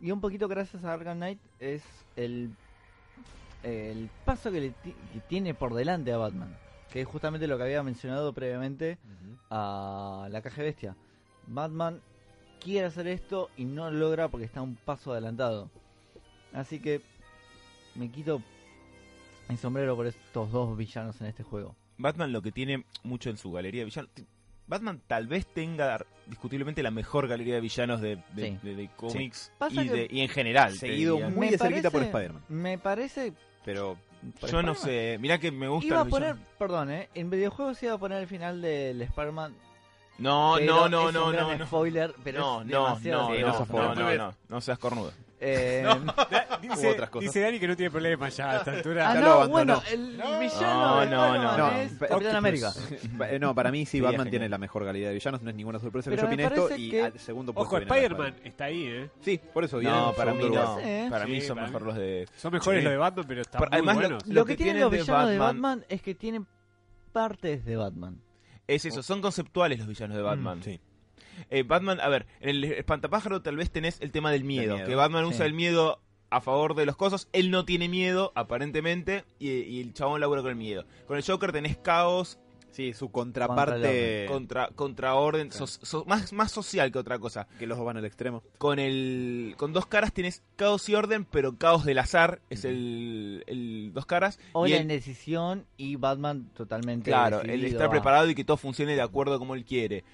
Y un poquito gracias a Arkham Knight es el, el paso que, le que tiene por delante a Batman. Que es justamente lo que había mencionado previamente a la caja bestia. Batman quiere hacer esto y no lo logra porque está un paso adelantado. Así que me quito el sombrero por estos dos villanos en este juego. Batman lo que tiene mucho en su galería de villanos. Batman tal vez tenga discutiblemente la mejor galería de villanos de, de, Sí. de- de cómics Pasa y, que- y en general. Seguido muy de cerquita por Spider-Man. Me parece... Pero Yo no sé, mirá que me gusta Iba a poner, villanos. perdón, eh, en videojuegos iba a poner el final del Spider-Man. No, pero no, no, es no, un gran no, no. spoiler, pero No, es no, demasiado no, Sí, no, no no, no, no seas cornudo. Eh, Dice, otras cosas. dice Dani que no tiene problema ya a esta altura. Ah, Ya no, lo abandonó. bueno, el No. villano de No, no, no, no. es Capitán América. Eh, No, para mí sí, Batman tiene la mejor galería de villanos, no es ninguna sorpresa que Pero yo me opine esto. parece Y que- al segundo puesto Ojo, Spider-Man está ahí, ¿eh? Sí, por eso viene No, en para mí no. lugar. lugar. Sí, Para mí son para mejor mí. los de... Son mejores Sí. los de Batman, pero están Pero muy además lo- buenos. Lo, Lo que, que tienen los villanos de Batman- Batman es que tienen partes de Batman. Es eso, son conceptuales los villanos de Batman. Mm, sí. Eh, Batman, a ver, en el espantapájaro tal vez tenés el tema del miedo, miedo. que Batman usa el miedo a favor de los cosas, él no tiene miedo, aparentemente, y, y el chabón labura con el miedo. Con el Joker tenés caos Sí, su Contra contraparte. contra, contra orden, Claro. so- so- más, más social que otra cosa. Que los dos van al extremo. Con el con dos caras tenés caos y orden, pero caos del azar es el, el dos caras. O y la él- indecisión y Batman totalmente claro, está a- preparado y que todo funcione de acuerdo como él quiere.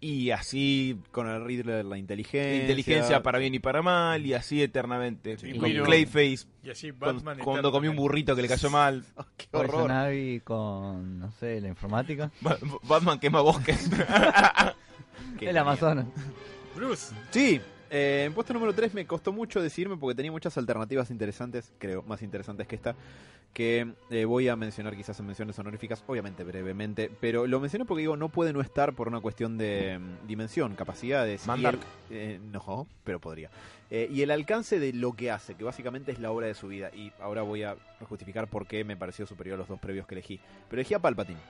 Y así Con el Riddler, la inteligencia. inteligencia para bien y para mal y así eternamente. Sí, con. Clayface Y así con- Batman cuando comió un burrito que le cayó mal. Oh, qué Poison horror. Ivy con, no sé, la informática. Ba- Batman quema bosques. El. Amazonas. Bruce. Sí, eh, en puesto número 3 me costó mucho decirme porque tenía muchas alternativas interesantes, creo, más interesantes que esta, que eh, voy a mencionar quizás en menciones honoríficas, obviamente brevemente, pero lo menciono porque digo, no puede no estar por una cuestión de mm, dimensión, capacidades. el- eh, no, pero podría. Eh, y el alcance de lo que hace, que básicamente es la obra de su vida. Y ahora voy a justificar por qué me pareció superior a los dos previos que elegí. Pero elegí a Palpatine,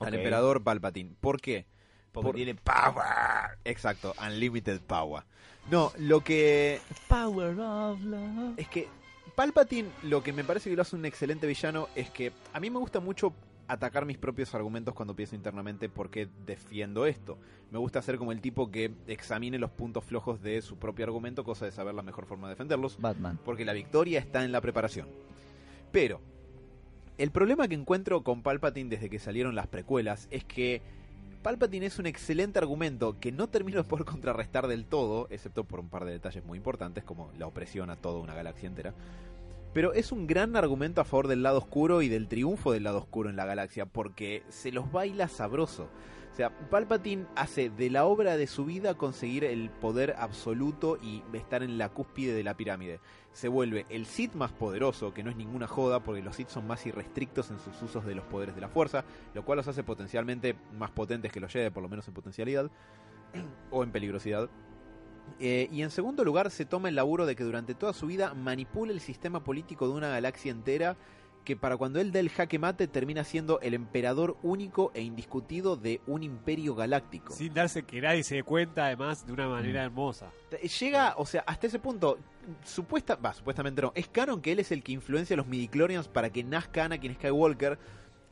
al emperador Palpatine. ¿Por qué? Porque Por- tiene power. Exacto, Unlimited Power. No, lo que Power of Love. es que Palpatine lo que me parece que lo hace un excelente villano es que a mí me gusta mucho atacar mis propios argumentos cuando pienso internamente por qué defiendo esto. Me gusta ser como el tipo que examine los puntos flojos de su propio argumento, cosa de saber la mejor forma de defenderlos, Batman. porque la victoria está en la preparación. Pero El problema que encuentro con Palpatine desde que salieron las precuelas es que Palpatine es un excelente argumento que no termino de poder contrarrestar del todo, excepto por un par de detalles muy importantes como la opresión a toda una galaxia entera. Pero es un gran argumento a favor del lado oscuro y del triunfo del lado oscuro en la galaxia, porque se los baila sabroso. O sea, Palpatine hace de la obra de su vida conseguir el poder absoluto y estar en la cúspide de la pirámide. Se vuelve el Sith más poderoso, que no es ninguna joda, porque los Sith son más irrestrictos en sus usos de los poderes de la fuerza, lo cual los hace potencialmente más potentes que los Jedi, por lo menos en potencialidad o en peligrosidad. Eh, y en segundo lugar, se toma el laburo de que durante toda su vida manipula el sistema político de una galaxia entera que para cuando él da el jaque mate termina siendo el emperador único e indiscutido de un imperio galáctico. Sin darse que nadie se dé cuenta, además, de una Mm. manera hermosa. Llega, o sea, hasta ese punto, supuesta, va, supuestamente no, es canon que él es el que influencia a los midichlorians para que nazca Anakin Skywalker,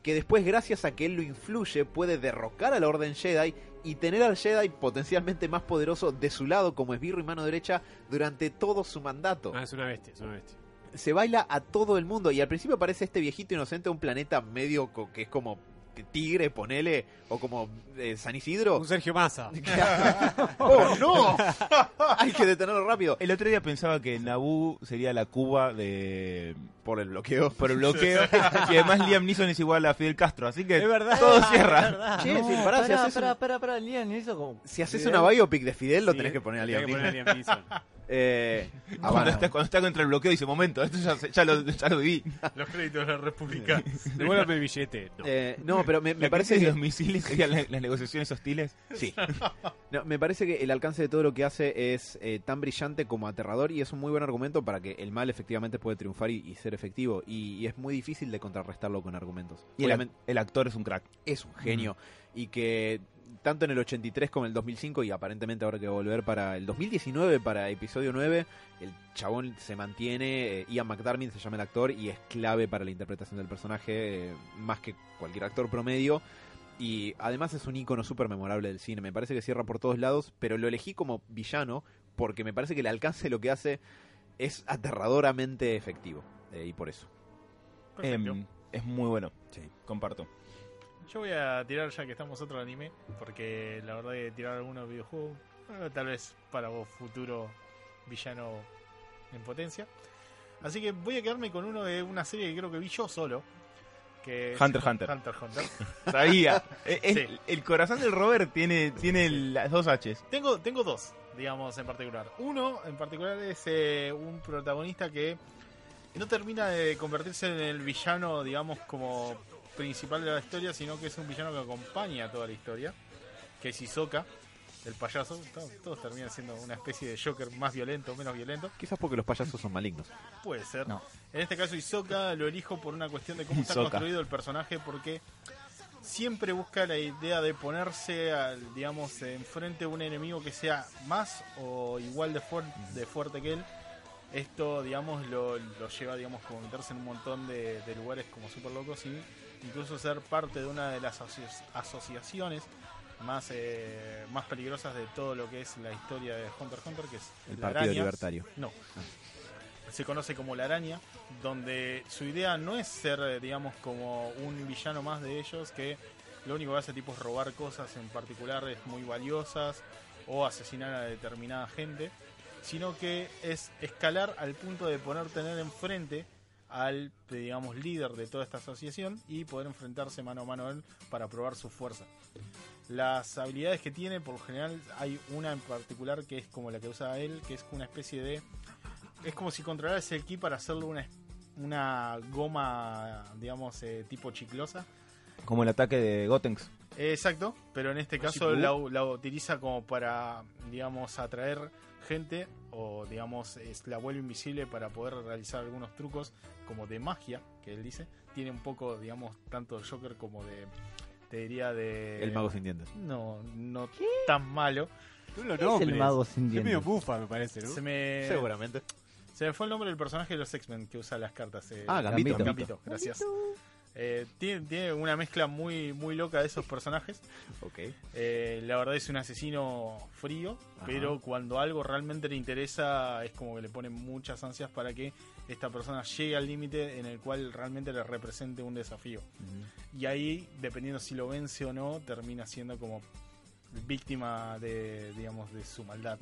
que después gracias a que él lo influye puede derrocar a la Orden Jedi y tener al Jedi potencialmente más poderoso de su lado como esbirro y mano derecha durante todo su mandato. Ah, es una bestia, es una bestia. Se baila a todo el mundo. Y al principio aparece este viejito inocente un planeta medio que es como tigre, ponele, o como eh, San Isidro. Un Sergio Massa. ¡Oh, no! Hay que detenerlo rápido. El otro día pensaba que Naboo sería la Cuba de Por el bloqueo. por el bloqueo y además Liam Neeson es igual a Fidel Castro, así que Es verdad. todo cierra. es verdad. Che, No, sí, pará, si pará, haces pará, un- pará, pará, Liam como... Si haces Fidel. una biopic de Fidel, lo Sí, tenés que poner a Liam que poner a Neeson. Liam Neeson. Eh, Cuando, Habana. está, cuando está contra el bloqueo dice, momento, esto ya, lo, ya lo viví. Los créditos de la República. Devuélveme el billete. No. Eh, no, pero me, parece que los misiles serían la- las negociaciones hostiles. Sí. No, me parece que el alcance de todo lo que hace es eh, tan brillante como aterrador y es un muy buen argumento para que el mal efectivamente puede triunfar y, y ser efectivo. Y, y es muy difícil de contrarrestarlo con argumentos. Y el actor es un crack. es un genio y que tanto en el 83 como en el 2005 y aparentemente ahora que va a volver para el 2019 para episodio 9 el chabón se mantiene eh, Ian McDermott se llama el actor y es clave para la interpretación del personaje eh, más que cualquier actor promedio y además es un icono súper memorable del cine me parece que cierra por todos lados pero lo elegí como villano porque me parece que el alcance de lo que hace es aterradoramente efectivo eh, y por eso. Em, es muy bueno. Sí. Comparto. Yo voy a tirar ya que estamos otro anime, porque la verdad que tirar algunos videojuegos, tal vez para vos futuro villano en potencia. Así que voy a quedarme con uno de una serie que creo que vi yo solo. Que Hunter x Hunter. Hunter Hunter. Sabía. Es- es- Sí. El corazón del Robert tiene, tiene las dos H's. Tengo, tengo dos, digamos, en particular. Uno, en particular, es eh, un protagonista que no termina de convertirse en el villano, digamos, como principal de la historia, sino que es un villano que acompaña toda la historia, que es Hisoka, el payaso. Todos, todos terminan siendo una especie de Joker más violento o menos violento. quizás porque los payasos son malignos Puede ser. No. En este caso, Hisoka lo elijo por una cuestión de cómo está Hisoka. construido el personaje, porque siempre busca la idea de ponerse, al, digamos, enfrente de un enemigo que sea más o igual de, fuer- de fuerte que él. Esto, digamos, lo, lo lleva, digamos, como meterse en un montón de, de lugares como súper locos y incluso ser parte de una de las asoci- asociaciones más, eh, más peligrosas de todo lo que es la historia de Hunter Hunter, que es el la partido araña. libertario No. Se conoce como la araña, donde su idea no es ser, eh, digamos, como un villano más de ellos, que lo único que hace tipo es robar cosas en particulares muy valiosas o asesinar a determinada gente, sino que es escalar al punto de poder tener enfrente al, digamos, líder de toda esta asociación y poder enfrentarse mano a mano a él para probar su fuerza. Las habilidades que tiene, por lo general, hay una en particular que es como la que usa él, que es una especie de. Es como si controlaras el ki para hacerle una, una goma, digamos, eh, tipo chiclosa. Como el ataque de Gotenks. Exacto, pero en este caso la, la utiliza como para, digamos, atraer gente o, digamos, es- la vuelve invisible para poder realizar algunos trucos como de magia, que él dice. Tiene un poco, digamos, tanto de Joker como de, te diría, de... el mago sin dientes No, no tan malo. Tú lo ¿Qué es el nombres. mago sin Es medio bufa, me parece, ¿no? Se me, seguramente se me fue el nombre del personaje de los X-Men que usa las cartas. eh, Ah, Gambito. Gambito, gracias. Eh, tiene, tiene una mezcla muy, muy loca de esos personajes. Ok. Eh, la verdad es un asesino frío, Ajá. pero cuando algo realmente le interesa es como que le pone muchas ansias para que esta persona llegue al límite en el cual realmente le represente un desafío. Y ahí, dependiendo si lo vence o no, termina siendo como víctima de, digamos, de su maldad.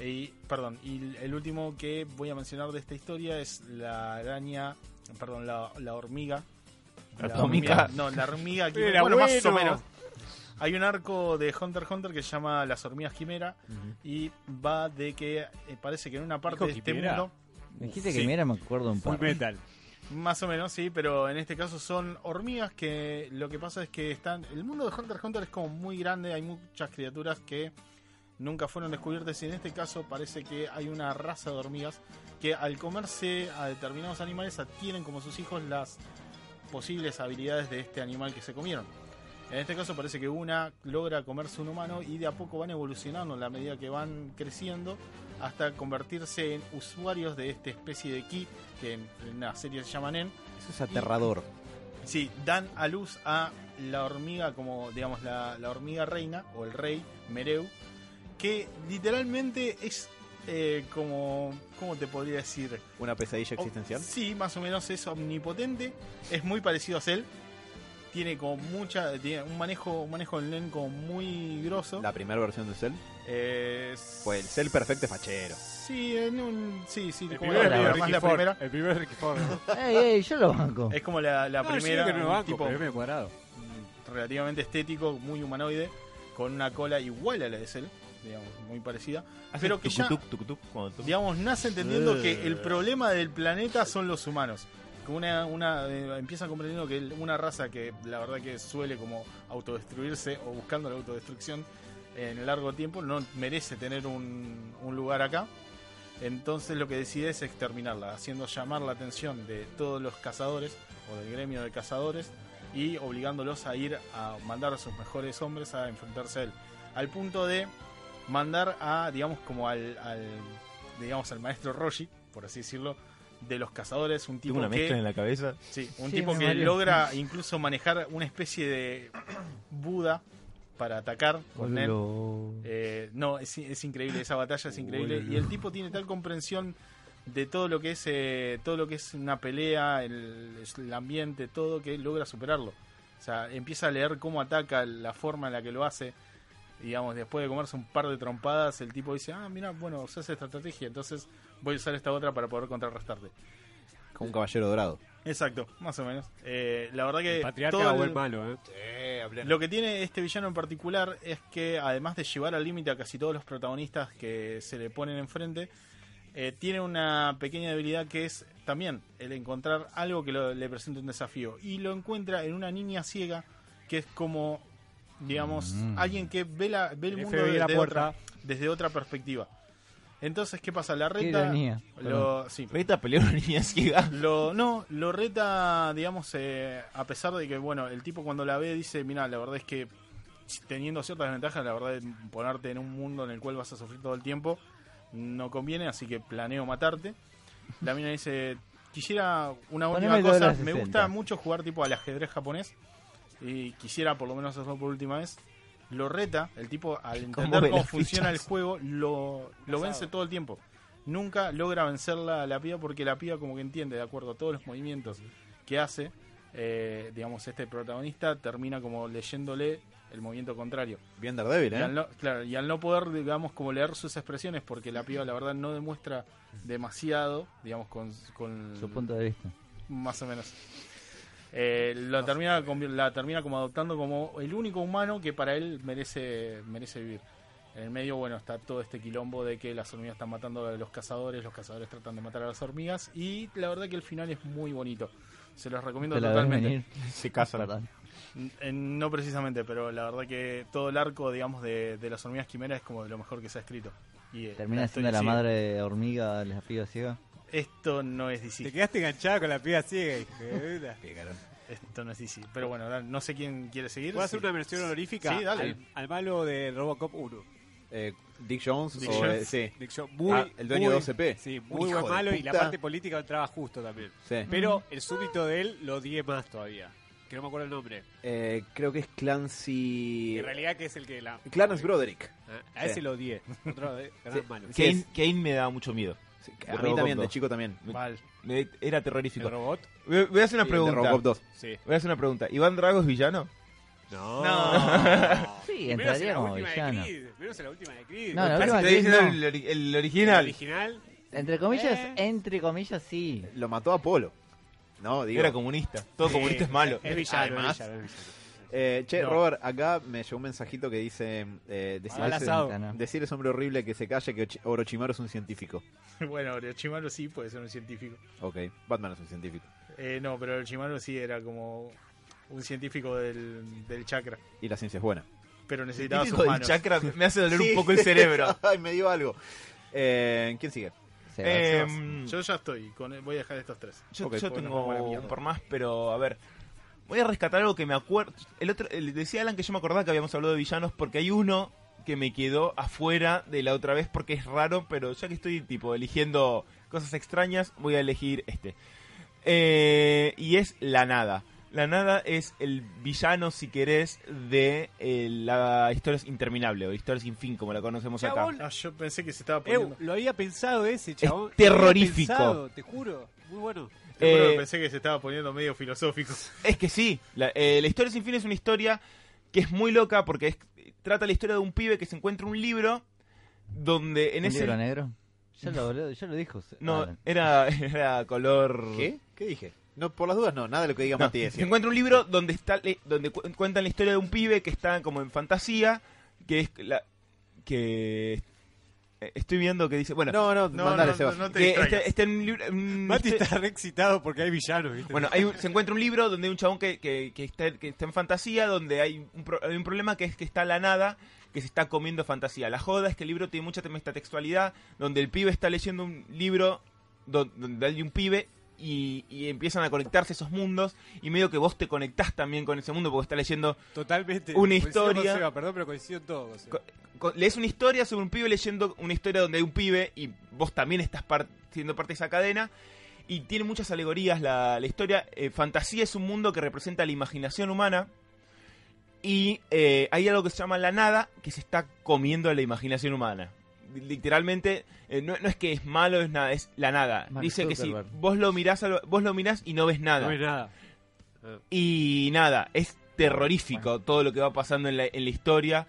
Y, perdón, y el último que voy a mencionar de esta historia es la araña, perdón, la, la hormiga. La Atómica. hormiga- no, la hormiga que Era bueno, más o menos. Hay un arco de Hunter x Hunter que se llama Las hormigas quimera y va de que eh, parece que en una parte ¿Dijo de este quimera? mundo Me dijiste Sí. mira, me acuerdo un Full par. metal. más o menos, sí, pero en este caso son hormigas que lo que pasa es que están... El mundo de Hunter x Hunter es como muy grande, hay muchas criaturas que nunca fueron descubiertas y en este caso parece que hay una raza de hormigas que al comerse a determinados animales adquieren como sus hijos las posibles habilidades de este animal que se comieron. En este caso parece que una logra comerse un humano y de a poco van evolucionando en la medida que van creciendo hasta convertirse en usuarios de esta especie de ki que en, en la serie se llama Nen. Eso es aterrador. Sí, dan a luz a la hormiga como digamos la, la hormiga reina o el rey Mereu que literalmente es eh, como cómo te podría decir Una pesadilla existencial. Sí, más o menos es omnipotente. Es muy parecido a Cell. Tiene como mucha. Tiene un manejo, un manejo del Nen como muy grosso. La primera versión de Cell Es- fue el Cell perfecto fachero. Sí, en un, sí, sí, El como primero la, es más la Ford. primera. El primero es Ricky Ford. ¿no? Ey, ey, yo lo banco. Es como la, la No, primera, que no banco, tipo pero es medio cuadrado. relativamente estético, muy humanoide, con una cola igual a la de Cell, digamos, muy parecida. Pero que ya- digamos, nace entendiendo Eh. que el problema del planeta son los humanos. Que una, una eh, empieza comprendiendo que una raza que la verdad que suele como autodestruirse o buscando la autodestrucción en el largo tiempo no merece tener un, un lugar acá. Entonces lo que decide es exterminarla, haciendo llamar la atención de todos los cazadores o del gremio de cazadores y obligándolos a ir a mandar a sus mejores hombres a enfrentarse a él. Al punto de mandar a, digamos, como al, al digamos, al maestro Roshi, por así decirlo, de los cazadores, un tipo Tengo una mezcla que en la cabeza. Sí, un Sí, tipo que logra incluso manejar una especie de Buda para atacar con. Boludo. Eh, no, es, es increíble, esa batalla es increíble. Y el tipo tiene tal comprensión de todo lo que es eh, todo lo que es una pelea, el, el ambiente, todo, que logra superarlo. O sea, empieza a leer cómo ataca, la forma en la que lo hace. Digamos, después de comerse un par de trompadas, el tipo dice, ah, mira, bueno, usas esta estrategia, entonces voy a usar esta otra para poder contrarrestarte. Como un caballero dorado. Exacto, más o menos. Eh, la verdad que El patriarca todo el- el malo, ¿eh? lo que tiene este villano en particular es que además de llevar al límite a casi todos los protagonistas que se le ponen enfrente, eh, tiene una pequeña debilidad que es también el encontrar algo que lo- le presente un desafío. Y lo encuentra en una niña ciega que es como, digamos, Mm. alguien que ve, la, ve el El mundo la desde puerta. otra, desde otra perspectiva. Entonces, ¿qué pasa? La Qué reta... ironía. Lo, sí, Reta peleó una niña ciega. lo, no, lo reta, digamos, eh, a pesar de que, bueno, el tipo cuando la ve dice, mira, la verdad es que teniendo ciertas ventajas, la verdad es ponerte en un mundo en el cual vas a sufrir todo el tiempo no conviene, así que planeo matarte. La mina dice, quisiera una última cosa, me 60. gusta mucho jugar tipo al ajedrez japonés y quisiera por lo menos hacerlo por última vez. Lo reta, el tipo al entender cómo funciona el juego, lo, lo vence todo el tiempo. Nunca logra vencerla a la piba porque la piba como que entiende, de acuerdo a todos los movimientos que hace, eh, digamos, este protagonista termina como leyéndole el movimiento contrario. Bien Daredevil, Y al, ¿eh? no, claro, y al no poder, digamos, como leer sus expresiones, porque la piba, la verdad, no demuestra demasiado, digamos, con, con Su punto de vista. más o menos. Eh, la, termina, la termina como adoptando como el único humano que para él merece, merece vivir. En el medio, bueno, está todo este quilombo de que las hormigas están matando a los cazadores, los cazadores tratan de matar a las hormigas, y la verdad que el final es muy bonito. Se los recomiendo Te la totalmente. Se casan. No precisamente, pero la verdad que todo el arco, digamos, de, de las hormigas quimeras es como de lo mejor que se ha escrito. Y, eh, Termina la siendo la sigue. madre de hormiga, la piba ciega. Esto no es Te DC. quedaste enganchado con la piba ciega, hijo de puta. Esto no es DC. Pero bueno, da- no sé quién quiere seguir. ¿Puedo hacer Sí. una mención honorífica Sí, dale. Al, al malo de Robocop 1? Eh, Dick Jones, Dick o, Jones. eh, sí. Dick Jones, muy, Ah, el dueño muy- de OCP. Sí, Un muy buen malo y la parte política entraba justo también. Sí. Pero el súbdito de él lo odié más todavía. Que no me acuerdo el nombre. Eh, creo que es Clancy. En realidad que es el que la... Clarence Broderick. Ah, A ese Sí. lo odié. Otro gran Sí. malo. Sí, Kane, Kane me daba mucho miedo. Sí, a mí Robocop también, de 2. chico también. Mal. Me- era terrorífico. ¿El robot? Voy voy a hacer una Y el de pregunta. Robocop 2. Sí. Voy a hacer una pregunta. ¿Iván Drago es villano? No. Sí, Menos en entraría la como última de villano. Creed, Menos en la última de Creed. No, la Casi última estoy Creed diciendo no. el, ori- el El original. original. Entre comillas, Eh. entre comillas sí. Lo mató Apolo. No, digo. Era comunista. Todo Sí, comunista es malo. Es villano, Además. es villano, es villano. Eh, che, No. Robert, acá me llegó un mensajito que dice: eh, ese hombre horrible que se calle que Ochi- Orochimaru es un científico. Bueno, Orochimaru sí puede ser un científico. Ok, Batman es un científico. Eh, no, pero Orochimaru sí era como un científico del, del chakra. Y la ciencia es buena. Pero necesitaba sus manos. chakra me hace doler Sí. un poco el cerebro. Ay, me dio algo. Eh, ¿Quién sigue? Eh, va. Yo ya estoy. Con, voy a dejar estos tres. Yo, Ok, yo tengo un por más, pero a ver. Voy a rescatar algo que me acuerdo. El otro, el- decía Alan que yo me acordaba que habíamos hablado de villanos porque hay uno que me quedó afuera de la otra vez porque es raro, pero ya que estoy tipo eligiendo cosas extrañas, voy a elegir este. Eh, y es la nada. La nada es el villano, si querés, de eh, la historia es interminable o historia sin fin, como la conocemos acá. Chabón, Ah, yo pensé que se estaba poniendo. lo había pensado ese, chabón. terrorífico. Había pensado, te juro. Muy bueno. Eh, pensé que se estaba poniendo medio filosófico. Es que sí, la, eh, la historia sin fin es una historia que es muy loca porque es- trata la historia de un pibe que se encuentra un libro donde en ¿Un ese... libro negro? Ya lo, ya lo dijo. No, Alan. era, era color... ¿Qué? ¿Qué dije? No, por las dudas no, nada de lo que diga No, es se encuentra un libro donde está le- donde cu- cuentan la historia de un pibe que está como en fantasía, que es la que estoy viendo que dice, bueno, No, no, No, mandale, no, Sebas. no, no te que distraigas. este- está en un libro- un- Mati este- está re excitado porque hay villanos, ¿viste? Bueno, hay un- se encuentra un libro donde hay un chabón que, que, que está, que está en fantasía, donde hay un, pro- hay un problema que es que está la nada, que se está comiendo fantasía. La joda es que el libro tiene mucha textualidad, donde el pibe está leyendo un libro don- donde hay un pibe y, y empiezan a conectarse esos mundos y medio que vos te conectás también con ese mundo porque está leyendo Totalmente. Una historia- Seba, perdón, pero coincido en todo. lees una historia sobre un pibe leyendo una historia donde hay un pibe y vos también estás par- siendo parte de esa cadena. Y tiene muchas alegorías la, la historia. Eh, fantasía es un mundo que representa la imaginación humana. Y eh, hay algo que se llama la nada que se está comiendo a la imaginación humana. Literalmente, eh, no, no es que es malo, es nada, es la nada. Mark Dice que si Zuckerberg. vos lo mirás, a lo- vos lo mirás y no ves nada. No es nada. Y nada, es terrorífico todo lo que va pasando en la, en la historia.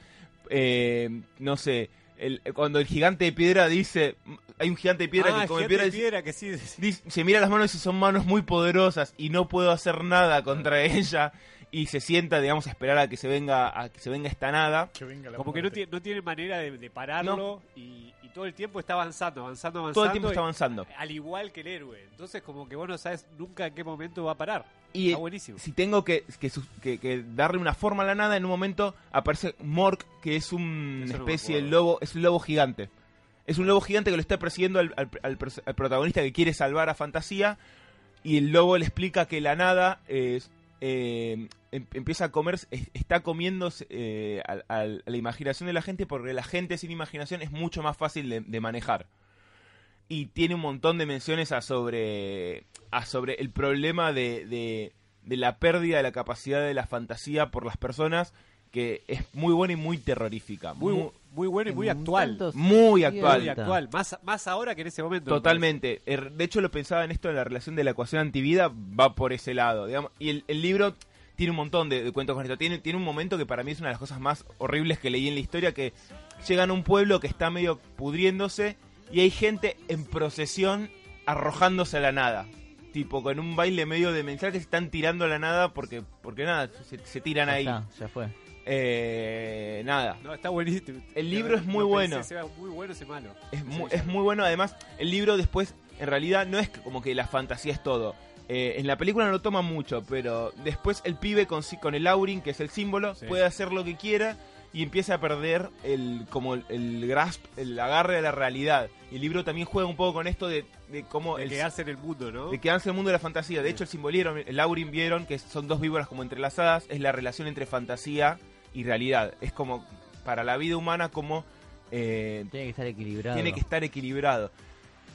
Eh, no sé, el- cuando el gigante de piedra dice. Hay un gigante de piedra ah, que come Gigante piedra piedra que sí. sí. dice- se mira las manos y dice, son manos muy poderosas y no puedo hacer nada contra ella. Y se sienta, digamos, a esperar a que se venga, a que se venga esta nada. Que venga la Como que no tiene, no tiene manera de, de pararlo y, y todo el tiempo está avanzando, avanzando, avanzando. Todo el tiempo y- está avanzando. Al igual que el héroe. Entonces, como que vos no sabes nunca en qué momento va a parar. Y Está buenísimo. si tengo que, que, sus- que- que darle una forma a la nada, en un momento aparece Mork, que es un- Eso una no me especie de lobo, es un lobo gigante. Es un lobo gigante que lo está persiguiendo al, al- al pers- al protagonista que quiere salvar a Fantasía. Y el lobo le explica que la nada es, eh, em- empieza a comer, es- está comiendo eh, a la imaginación de la gente porque la gente sin imaginación es mucho más fácil de, manejar. Y tiene un montón de menciones a sobre, a sobre el problema de, de la pérdida de la capacidad de la fantasía por las personas, que es muy buena y muy terrorífica. Muy, Muy, muy bueno y muy actual. muy actual. Muy actual. Más, más ahora que en ese momento. me Totalmente. Er, De hecho, lo pensaba en esto en la relación de la ecuación antivida, va por ese lado. digamos. Y el, el libro tiene un montón de, de cuentos con esto. Tiene, tiene un momento que para mí es una de las cosas más horribles que leí en la historia, que llegan a un pueblo que está medio pudriéndose y hay gente en procesión arrojándose a la nada. Tipo, con un baile medio demencial que se están tirando a la nada porque, porque nada, se, se tiran Ya ahí. está, ya fue. Eh, nada. No, está buenísimo. El libro es muy bueno. muy bueno ese malo. Es muy, es muy bueno, además, el libro después, en realidad, no es como que la fantasía es todo. Eh, en la película no lo toma mucho, pero después el pibe con, con el Aurin, que es el símbolo, Sí. puede hacer lo que quiera y empieza a perder el como el, el grasp, el agarre de la realidad. Y el libro también juega un poco con esto de, de cómo De el, quedarse en el mundo, ¿no? de quedarse en el mundo de la fantasía. De hecho, el simbolieron, el Aurin vieron que son dos víboras como entrelazadas, es la relación entre fantasía y realidad. Es como para la vida humana como eh, Tiene que estar equilibrado. tiene que estar equilibrado.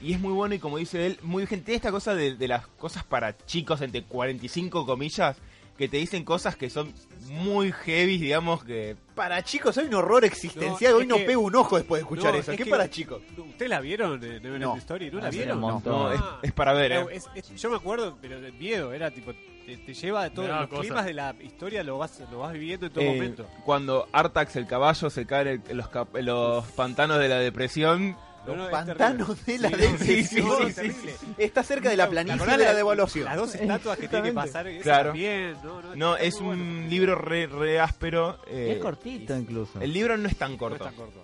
Y es muy bueno y como dice él, muy. Tiene esta cosa de, de las cosas para chicos entre 45 comillas, que te dicen cosas que son muy heavy, digamos que... Para chicos, hay un horror existencial. No, Hoy no que- pego un ojo después de escuchar No, eso. es ¿Qué que- para chicos? ¿Ustedes la vieron, eh, Neverland No. Story? ¿No la vieron? un montón. No, es, es para ver, ¿eh? Es- es- yo me acuerdo, pero de miedo, era tipo, te, te lleva a todos los cosa. climas de la historia, lo vas, lo vas viviendo en todo Eh, momento. cuando Artax, el caballo, se cae en, los, los pantanos de la depresión. No, no, Los pantanos de la Sí, depresión. sí, sí, es. Está cerca de la ¿Te planicie de la devaluación. Las dos estatuas que tiene que pasar, Claro. también, no, no, es un bueno. libro re, re áspero. eh, Es cortito incluso. El libro no es tan No es corto. tan corto.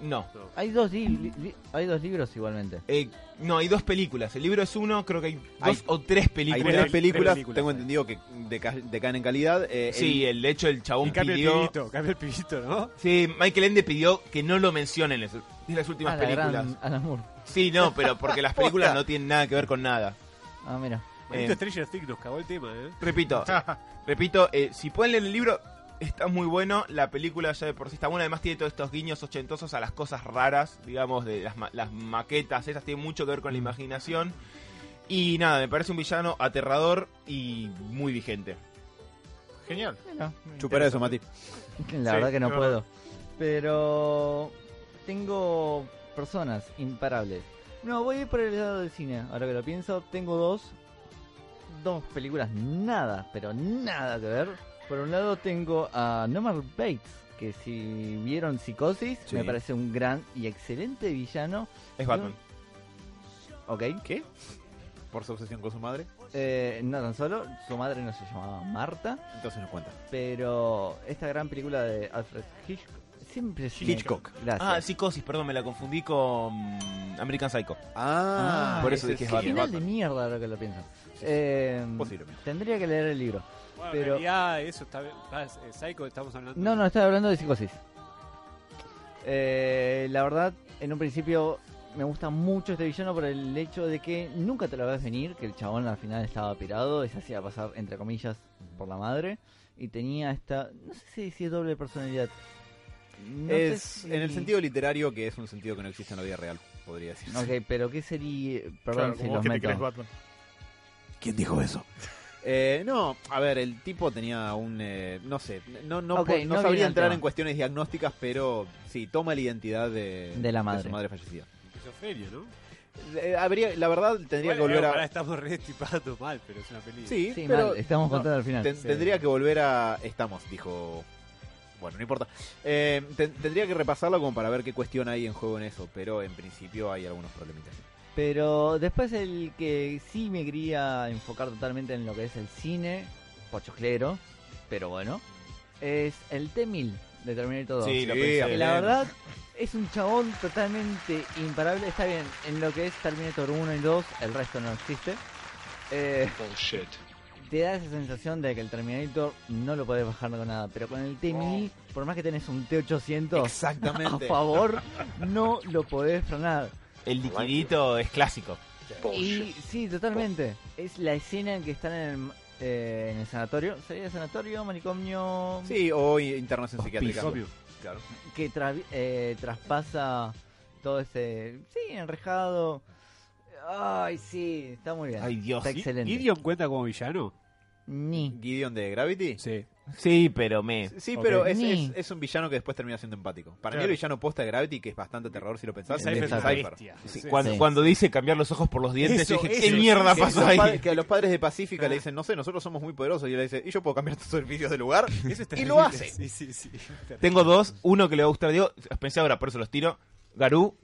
¿No? Hay dos, li- hay dos libros igualmente. Eh, no, hay dos películas. El libro es uno, creo que hay dos Hay- o tres Hay películas. tres películas, películas, tengo sí. entendido que deca- decaen en calidad. eh, Sí, el- el, de hecho el chabón Y cambia el pidió... pibito, cambia el pibito, ¿no? Sí, Michael Ende pidió que no lo mencionen en las- en las últimas Ah, la películas. gran Alan Moore. Sí, no, pero porque las películas no tienen nada que ver con nada. Ah, mira. Maldito Eh. Stranger Things nos cagó el tema, ¿eh? Repito, repito, eh, si pueden leer el libro, está muy bueno. La película ya de por sí está buena. Además tiene todos estos guiños ochentosos a las cosas raras, digamos, de las, ma- las maquetas. Esas tienen mucho que ver con la imaginación. Y nada, me parece un villano aterrador y muy vigente. Genial. Chupera eso, Mati. La Sí, verdad que no es puedo. Pero tengo personas imparables. No, voy a ir por el lado del cine. Ahora que lo pienso, tengo dos. Dos películas nada, pero nada que ver. Por un lado tengo a Norman Bates, que si vieron Psicosis, Sí. me parece un gran y excelente villano. Es Batman. Ok. ¿Qué? Por su obsesión con su madre. Eh, no tan solo, su madre no se llamaba Marta, Entonces nos cuenta. pero esta gran película de Alfred Hitchcock, siempre me- Hitchcock. Gracias. Ah, Psicosis, perdón, me la confundí con American Psycho. Ah, por eso dije sí. Qué Batman. final de mierda ahora que lo pienso. Eh, Posiblemente. tendría que leer el libro. Bueno, Pero- en realidad eso está, está Psycho, estamos hablando. No, no, estaba hablando de psicosis. Eh, la verdad, en un principio me gusta mucho este villano por el hecho de que nunca te lo ves venir, que el chabón al final estaba pirado y se hacía pasar, entre comillas, por la madre. Y tenía esta, no sé si, si es doble personalidad. No es si- en el sentido literario que es un sentido que no existe en la vida real, podría decir. Ok, pero ¿qué sería? Perdón Claro, si los meto. Batman. ¿Quién dijo eso? Eh, no, a ver, el tipo tenía un, eh, no sé, no, no, no no sabría entrar en cuestiones diagnósticas, pero sí, toma la identidad de, De la madre. su madre fallecida. Esquizofrenia, ¿no? Eh, habría, la verdad, tendría Bueno, que volver a... Ahora estamos re mal, pero es una película. Sí, Sí, pero mal, estamos no, contando al final. ten- Sí. tendría que volver a... Estamos, dijo... Bueno, no importa. Eh, ten- tendría que repasarlo como para ver qué cuestión hay en juego en eso, pero en principio hay algunos problemitas. Pero después el que sí me quería enfocar totalmente en lo que es el cine, pochoclero, pero bueno, es el T-1000 de Terminator 2. Sí, lo Sí, pensé. que la verdad es un chabón totalmente imparable. Está bien, en lo que es Terminator 1 y 2, el resto no existe. Eh, te da esa sensación de que el Terminator no lo podés bajar con nada, pero con el T-1000, por más que tenés un T-800 a favor, no lo podés frenar. El liquidito es clásico. Y sí, totalmente. Es la escena en que están en el, eh, en el sanatorio. ¿Sería sanatorio, manicomio? Sí, o internación psiquiátrica. Obvio. Claro. Que tra- eh, traspasa todo ese... Sí, enrejado. Ay, sí, está muy bien. Ay, Dios. Está excelente. ¿Gideon cuenta como villano? Ni. Gideon de Gravity. Sí. Sí, pero me. Sí, pero es, es- es un villano que después termina siendo empático. Para mí Claro. el villano posta de Gravity, que es bastante terror si lo pensás, es Cypher. bestia. Sí, Sí. cuando, Sí. cuando dice cambiar los ojos por los dientes, Eso, yo dije, eso, ¿qué mierda Que pasó ahí? padres- que a los padres de Pacífica le dicen, no sé, nosotros somos muy poderosos. Y él le dice, y yo puedo cambiar tus servicios de lugar. Eso es y lo hace. Sí, sí, sí. Tengo dos, uno que le va a gustar, digo, pensé ahora, por eso los tiro. Garú,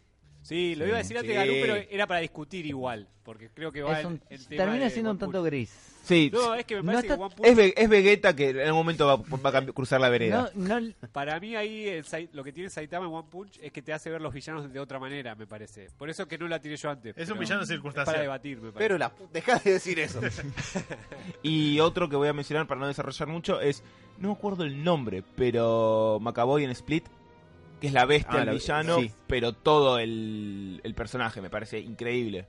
Sí, lo iba a decir antes Sí. Garú, pero era para discutir igual. Porque creo que va Es un- el, termina siendo un tanto gris. sí, No, es que me No parece está- que One Punch, es, es Vegeta que en algún momento va, va a cruzar la vereda. No, no, para mí ahí el lo que tiene Saitama en One Punch es que te hace ver los villanos de otra manera, me parece. Por eso que no la tiré yo antes. Es un villano es para circunstancial. debatir, me parece. Pero la deja de decir eso. Y otro que voy a mencionar para no desarrollar mucho es, no me acuerdo el nombre, pero Macaboy en Split, que es la bestia, Ah, el la- villano, sí. pero todo el, el personaje me parece increíble.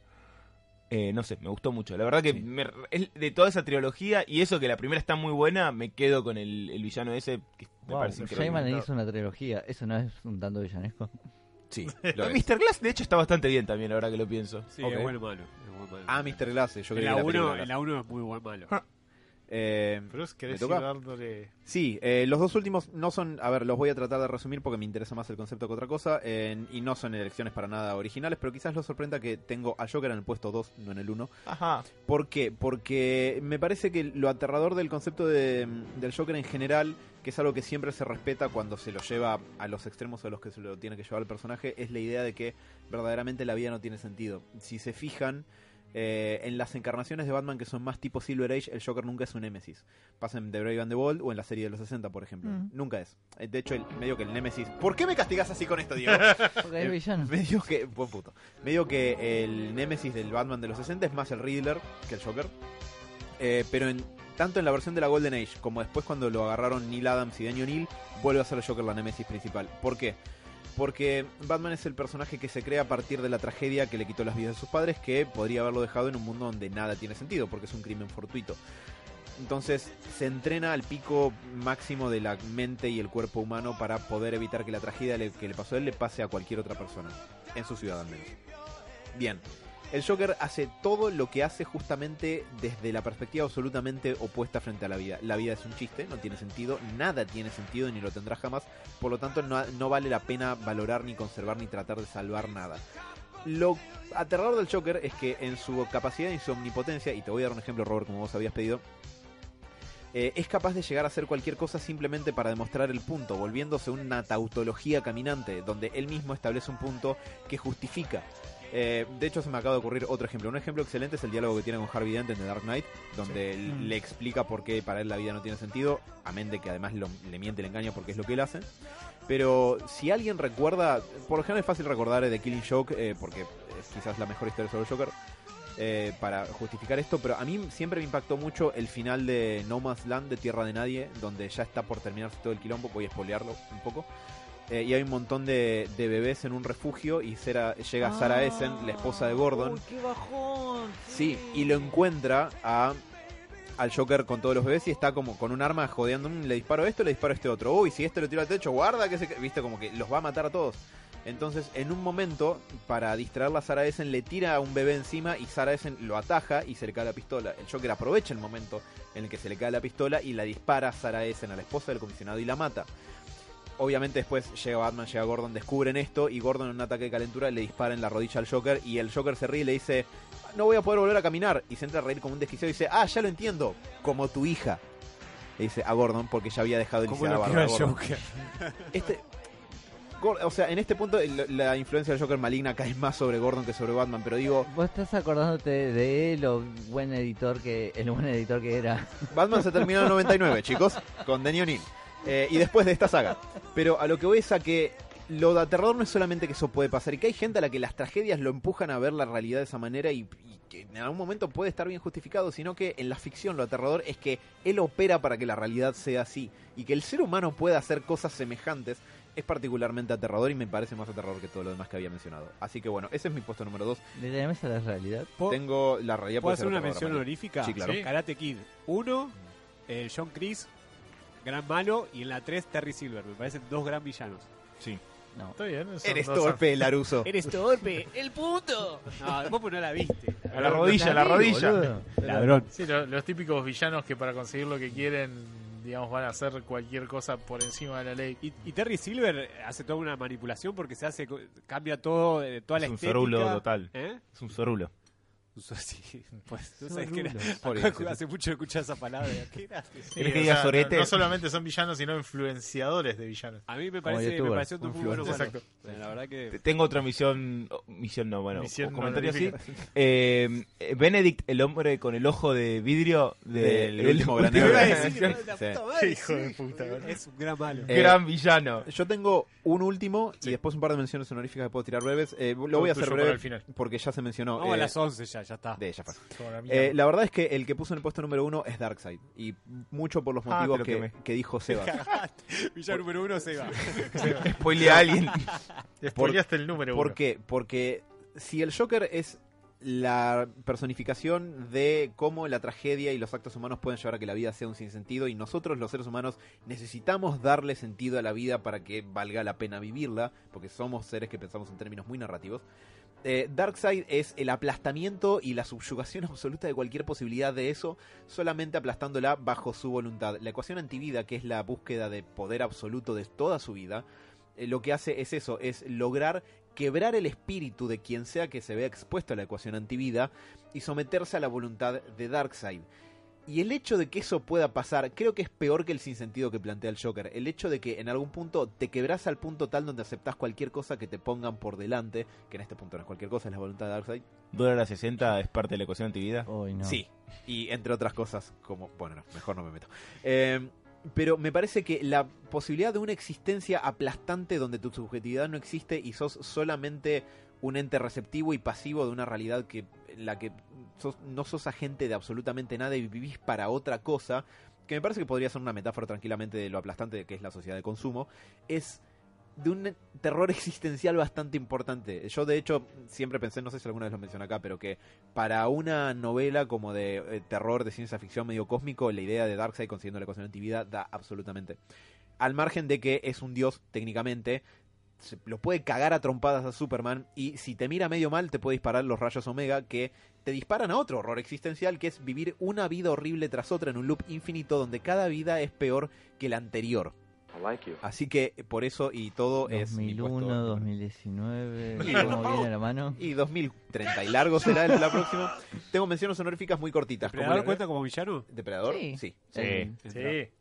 Eh, no sé, me gustó mucho. La verdad que Sí. me- es de toda esa trilogía y eso que la primera está muy buena, me quedo con el, el villano ese, que me wow, parece increíble. Hizo una trilogía. ¿Eso no es un tanto villanesco? Sí, lo es. Mr. Glass, de hecho, está bastante bien también, ahora que lo pienso. Sí, Ok. es bueno malo. es malo. Ah, Mr. Glass, yo creo que 1 la en la uno es muy buen malo. Eh, Pero es querés ir dándole... Sí, eh, los dos últimos no son, a ver, los voy a tratar de resumir porque me interesa más el concepto que otra cosa, eh, y no son elecciones para nada originales, pero quizás los sorprenda que tengo a Joker en el puesto 2, no en el 1. Ajá. ¿Por qué? Porque me parece que lo aterrador del concepto de, del Joker en general, que es algo que siempre se respeta cuando se lo lleva a los extremos a los que se lo tiene que llevar el personaje, es la idea de que verdaderamente la vida no tiene sentido. Si se fijan... eh, en las encarnaciones de Batman que son más tipo Silver Age, el Joker nunca es un Némesis. Pasa en The Brave and the Bold o en la serie de los 60, por ejemplo. Mm. Nunca es. Eh, De hecho, el, medio que el Némesis... ¿Por qué me castigas así con esto, Diego? Porque es Eh. Medio que, buen puto. Medio que el némesis del Batman de los 60 es más el Riddler que el Joker. Eh, pero en, tanto en la versión de la Golden Age como después cuando lo agarraron Neil Adams y Danny O'Neill, vuelve a ser el Joker la némesis principal. ¿Por qué? Porque Batman es el personaje que se crea a partir de la tragedia que le quitó las vidas de sus padres, que podría haberlo dejado en un mundo donde nada tiene sentido, porque es un crimen fortuito. Entonces se entrena al pico máximo de la mente y el cuerpo humano para poder evitar que la tragedia que le pasó a él le pase a cualquier otra persona, en su ciudad al menos. Bien, el Joker hace todo lo que hace justamente desde la perspectiva absolutamente opuesta frente a la vida. La vida es un chiste, no tiene sentido, nada tiene sentido ni lo tendrá jamás, por lo tanto no, vale la pena valorar ni conservar ni tratar de salvar nada. Lo aterrador del Joker es que en su capacidad y su omnipotencia, y te voy a dar un ejemplo, Robert, como vos habías pedido, eh, es capaz de llegar a hacer cualquier cosa simplemente para demostrar el punto, volviéndose una tautología caminante, donde él mismo establece un punto que justifica. Eh, de hecho, se me acaba de ocurrir otro ejemplo. Un ejemplo excelente es el diálogo que tiene con Harvey Dent en The Dark Knight, donde Mm. le explica por qué para él la vida no tiene sentido, amén de que además lo- le miente, le engaña porque es lo que él hace. Pero si alguien recuerda, por lo general es fácil recordar de Killing Joke, eh, porque es quizás la mejor historia sobre el Joker, eh, para justificar esto, pero a mí siempre me impactó mucho el final de No Man's Land de Tierra de Nadie, donde ya está por terminarse todo el quilombo, voy a espolearlo un poco. Eh, y hay un montón de, de bebés en un refugio y llega Sarah Essen, la esposa de Gordon. Uy, qué bajón. Sí, y lo encuentra a al Joker con todos los bebés y está como con un arma jodeando, "Mm, le disparo esto, le disparo este otro. Uy, si este lo tiro al techo, guarda que se... ca-". Viste, como que los va a matar a todos. Entonces, en un momento, para distraerla a Sarah Essen, le tira a un bebé encima y Sarah Essen lo ataja y se le cae la pistola. El Joker aprovecha el momento en el que se le cae la pistola y la dispara a Sarah Essen, a la esposa del comisionado, y la mata. Obviamente después llega Batman, llega Gordon, descubren esto y Gordon en un ataque de calentura le dispara en la rodilla al Joker y el Joker se ríe y le dice, no voy a poder volver a caminar. Y se entra a reír como un desquiciado y dice, ah, ya lo entiendo, como tu hija. Le dice a Gordon porque ya había dejado de lisiar a. Joker. Este, o sea, en este punto la influencia del Joker maligna cae más sobre Gordon que sobre Batman, pero digo, Vos estás acordándote de lo buen editor que el buen editor que era. Batman se terminó en el 99, chicos, con O'Neill. Eh, y después de esta saga. Pero a lo que voy es a que lo de aterrador no es solamente que eso puede pasar, y que hay gente a la que las tragedias lo empujan a ver la realidad de esa manera y, y que en algún momento puede estar bien justificado, sino que en la ficción lo aterrador es que él opera para que la realidad sea así, y que el ser humano pueda hacer cosas semejantes es particularmente aterrador y me parece más aterrador que todo lo demás que había mencionado. Así que bueno, ese es mi puesto número 2. ¿Le tenemos a la realidad? ¿Puedo, Tengo la realidad puedo puede ser hacer una mención honorífica? Sí, claro. Sí. Karate Kid 1, el John Chris, gran malo, y en la 3 Terry Silver. Me parecen dos gran villanos. Sí. No. Está bien. son Eres dos- torpe, Laruso. Eres torpe, el puto. No, vos pues no la viste. A la rodilla, a la rodilla. boludo. Ladrón. Sí, lo- los típicos villanos que para conseguir lo que quieren, digamos, van a hacer cualquier cosa por encima de la ley. Y, y Terry Silver hace toda una manipulación porque se hace cambia todo, eh, toda la Es un estética. sorulo total. ¿Eh? Es un sorulo. Sí, pues, tú sabes que era- hace mucho escuché esa palabra. ¿Qué era? Sí, ¿Querés que o diga sea, sorete? No, no solamente son villanos, sino influenciadores de villanos. A mí me parece, me pareció muy bueno. Exacto. La verdad que Tengo otra misión, oh, misión no, bueno, Misión comentario así. honorífica. Eh, Benedict, el hombre con el ojo de vidrio del El último gran Hijo de puta. Es un gran malo. Eh, gran villano. Yo tengo un último y Sí. después un par de menciones honoríficas que puedo tirar breves. Eh, lo voy a hacer breve porque ya se mencionó. A las 11 ya, ya está. de ya. Eh, la verdad es que el que puso en el puesto número uno es Darkseid. Y mucho por los Ah, motivos que, dijo Sebas. Villa número uno se va. Spoilea a alguien. Te spoileaste el número ¿Por uno. qué? Porque si el Joker es la personificación de cómo la tragedia y los actos humanos pueden llevar a que la vida sea un sinsentido y nosotros los seres humanos necesitamos darle sentido a la vida para que valga la pena vivirla, porque somos seres que pensamos en términos muy narrativos. Eh, Darkseid es el aplastamiento y la subyugación absoluta de cualquier posibilidad de eso, solamente aplastándola bajo su voluntad. La ecuación antivida, que es la búsqueda de poder absoluto de toda su vida, eh, lo que hace es eso, es lograr quebrar el espíritu de quien sea que se vea expuesto a la ecuación antivida y someterse a la voluntad de Darkseid. Y el hecho de que eso pueda pasar, creo que es peor que el sinsentido que plantea el Joker. El hecho de que en algún punto te quebras al punto tal donde aceptas cualquier cosa que te pongan por delante, que en este punto no es cualquier cosa, es la voluntad de Darkseid. ¿Dólar a 60 es parte de la ecuación antivida? Uy, no. Sí, y entre otras cosas, como. Bueno, no, mejor no me meto. Eh, pero me parece que la posibilidad de una existencia aplastante donde tu subjetividad no existe y sos solamente un ente receptivo y pasivo de una realidad que la que sos- no sos agente de absolutamente nada y vivís para otra cosa, que me parece que podría ser una metáfora tranquilamente de lo aplastante que es la sociedad de consumo, es de un terror existencial bastante importante. Yo de hecho siempre pensé, no sé si alguna vez lo mencioné acá, pero que para una novela como de eh, terror de ciencia ficción medio cósmico, la idea de Darkseid consiguiendo la ecuación antivida da absolutamente. Al margen de que es un dios técnicamente, se lo puede cagar a trompadas a Superman y si te mira medio mal te puede disparar los rayos Omega que te disparan a otro horror existencial que es vivir una vida horrible tras otra en un loop infinito donde cada vida es peor que la anterior. Así que eh, por eso y todo es mi 2001, puesto- 2019, Y ¿cómo no. viene la mano? y 2030 y largo será la próxima. Tengo menciones honoríficas muy cortitas. como ¿Depredador la- cuenta como villano? ¿Depredador? Sí. sí. Eh, Sí.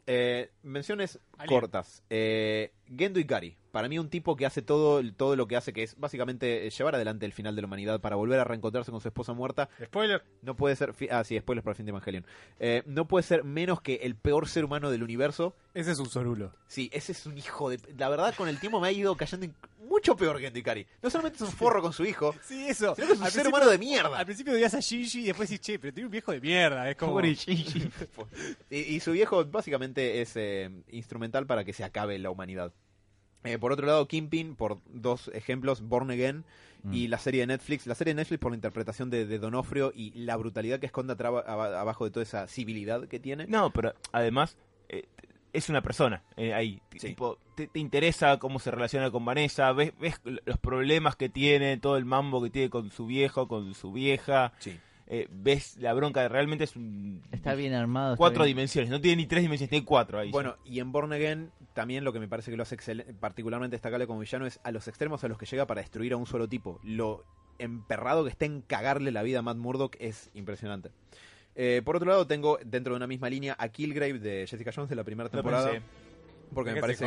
Eh, menciones Alien. cortas. Eh, Gendo Ikari. Para mí un tipo que hace todo, todo lo que hace, que es básicamente eh, llevar adelante el final de la humanidad para volver a reencontrarse con su esposa muerta. Spoiler. No puede ser... Ah, sí, spoilers para el fin de Evangelion. Eh, no puede ser menos que el peor ser humano del universo. Ese es un sorulo. Sí, ese es un hijo de... La verdad, con el tiempo me ha ido cayendo en- mucho peor Gendo Ikari. No solamente es un forro con su hijo, Sí, eso. sino que es un ser humano de mierda. Al principio odias a Shinji y después dices, che, pero tiene un viejo de mierda. Es como. Gigi. y, y su viejo básicamente es eh, instrumental para que se acabe la humanidad. Eh, por otro lado, Kingpin, por dos ejemplos, Born Again y la serie de Netflix. La serie de Netflix por la interpretación de, de Donofrio y la brutalidad que esconde atraba- aba- abajo de toda esa civilidad que tiene. No, pero además eh, es una persona eh, ahí. Sí. Tipo, te, te interesa cómo se relaciona con Vanessa, ves, ves los problemas que tiene, todo el mambo que tiene con su viejo, con su vieja. Sí. eh, ves la bronca, realmente es un... Está bien armado. Cuatro bien- dimensiones, no tiene ni tres dimensiones, tiene cuatro ahí. Bueno, y en Born Again también lo que me parece que lo hace particularmente destacable como villano es a los extremos a los que llega para destruir a un solo tipo. Lo emperrado que está en cagarle la vida a Matt Murdock es impresionante. Eh, por otro lado, tengo dentro de una misma línea a Killgrave de Jessica Jones de la primera temporada. Porque me parece.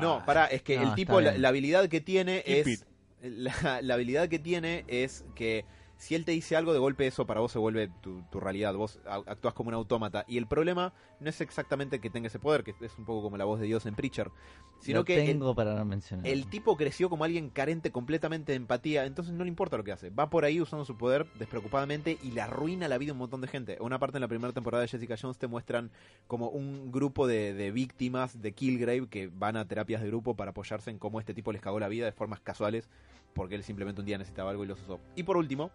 No, pará, es que No, el tipo, la, habilidad que tiene Keep es. La, la habilidad que tiene es que si él te dice algo, de golpe eso para vos se vuelve tu, tu realidad. Vos actúas como un autómata. Y el problema no es exactamente que tenga ese poder, que es un poco como la voz de Dios en Preacher, sino Lo que el- tengo para no mencionar. el tipo creció como alguien carente completamente de empatía, entonces no le importa lo que hace. Va por ahí usando su poder despreocupadamente y le arruina la vida a un montón de gente. Una parte en la primera temporada de Jessica Jones te muestran como un grupo de, de víctimas de Killgrave que van a terapias de grupo para apoyarse en cómo este tipo les cagó la vida de formas casuales porque él simplemente un día necesitaba algo y los usó. Y por último,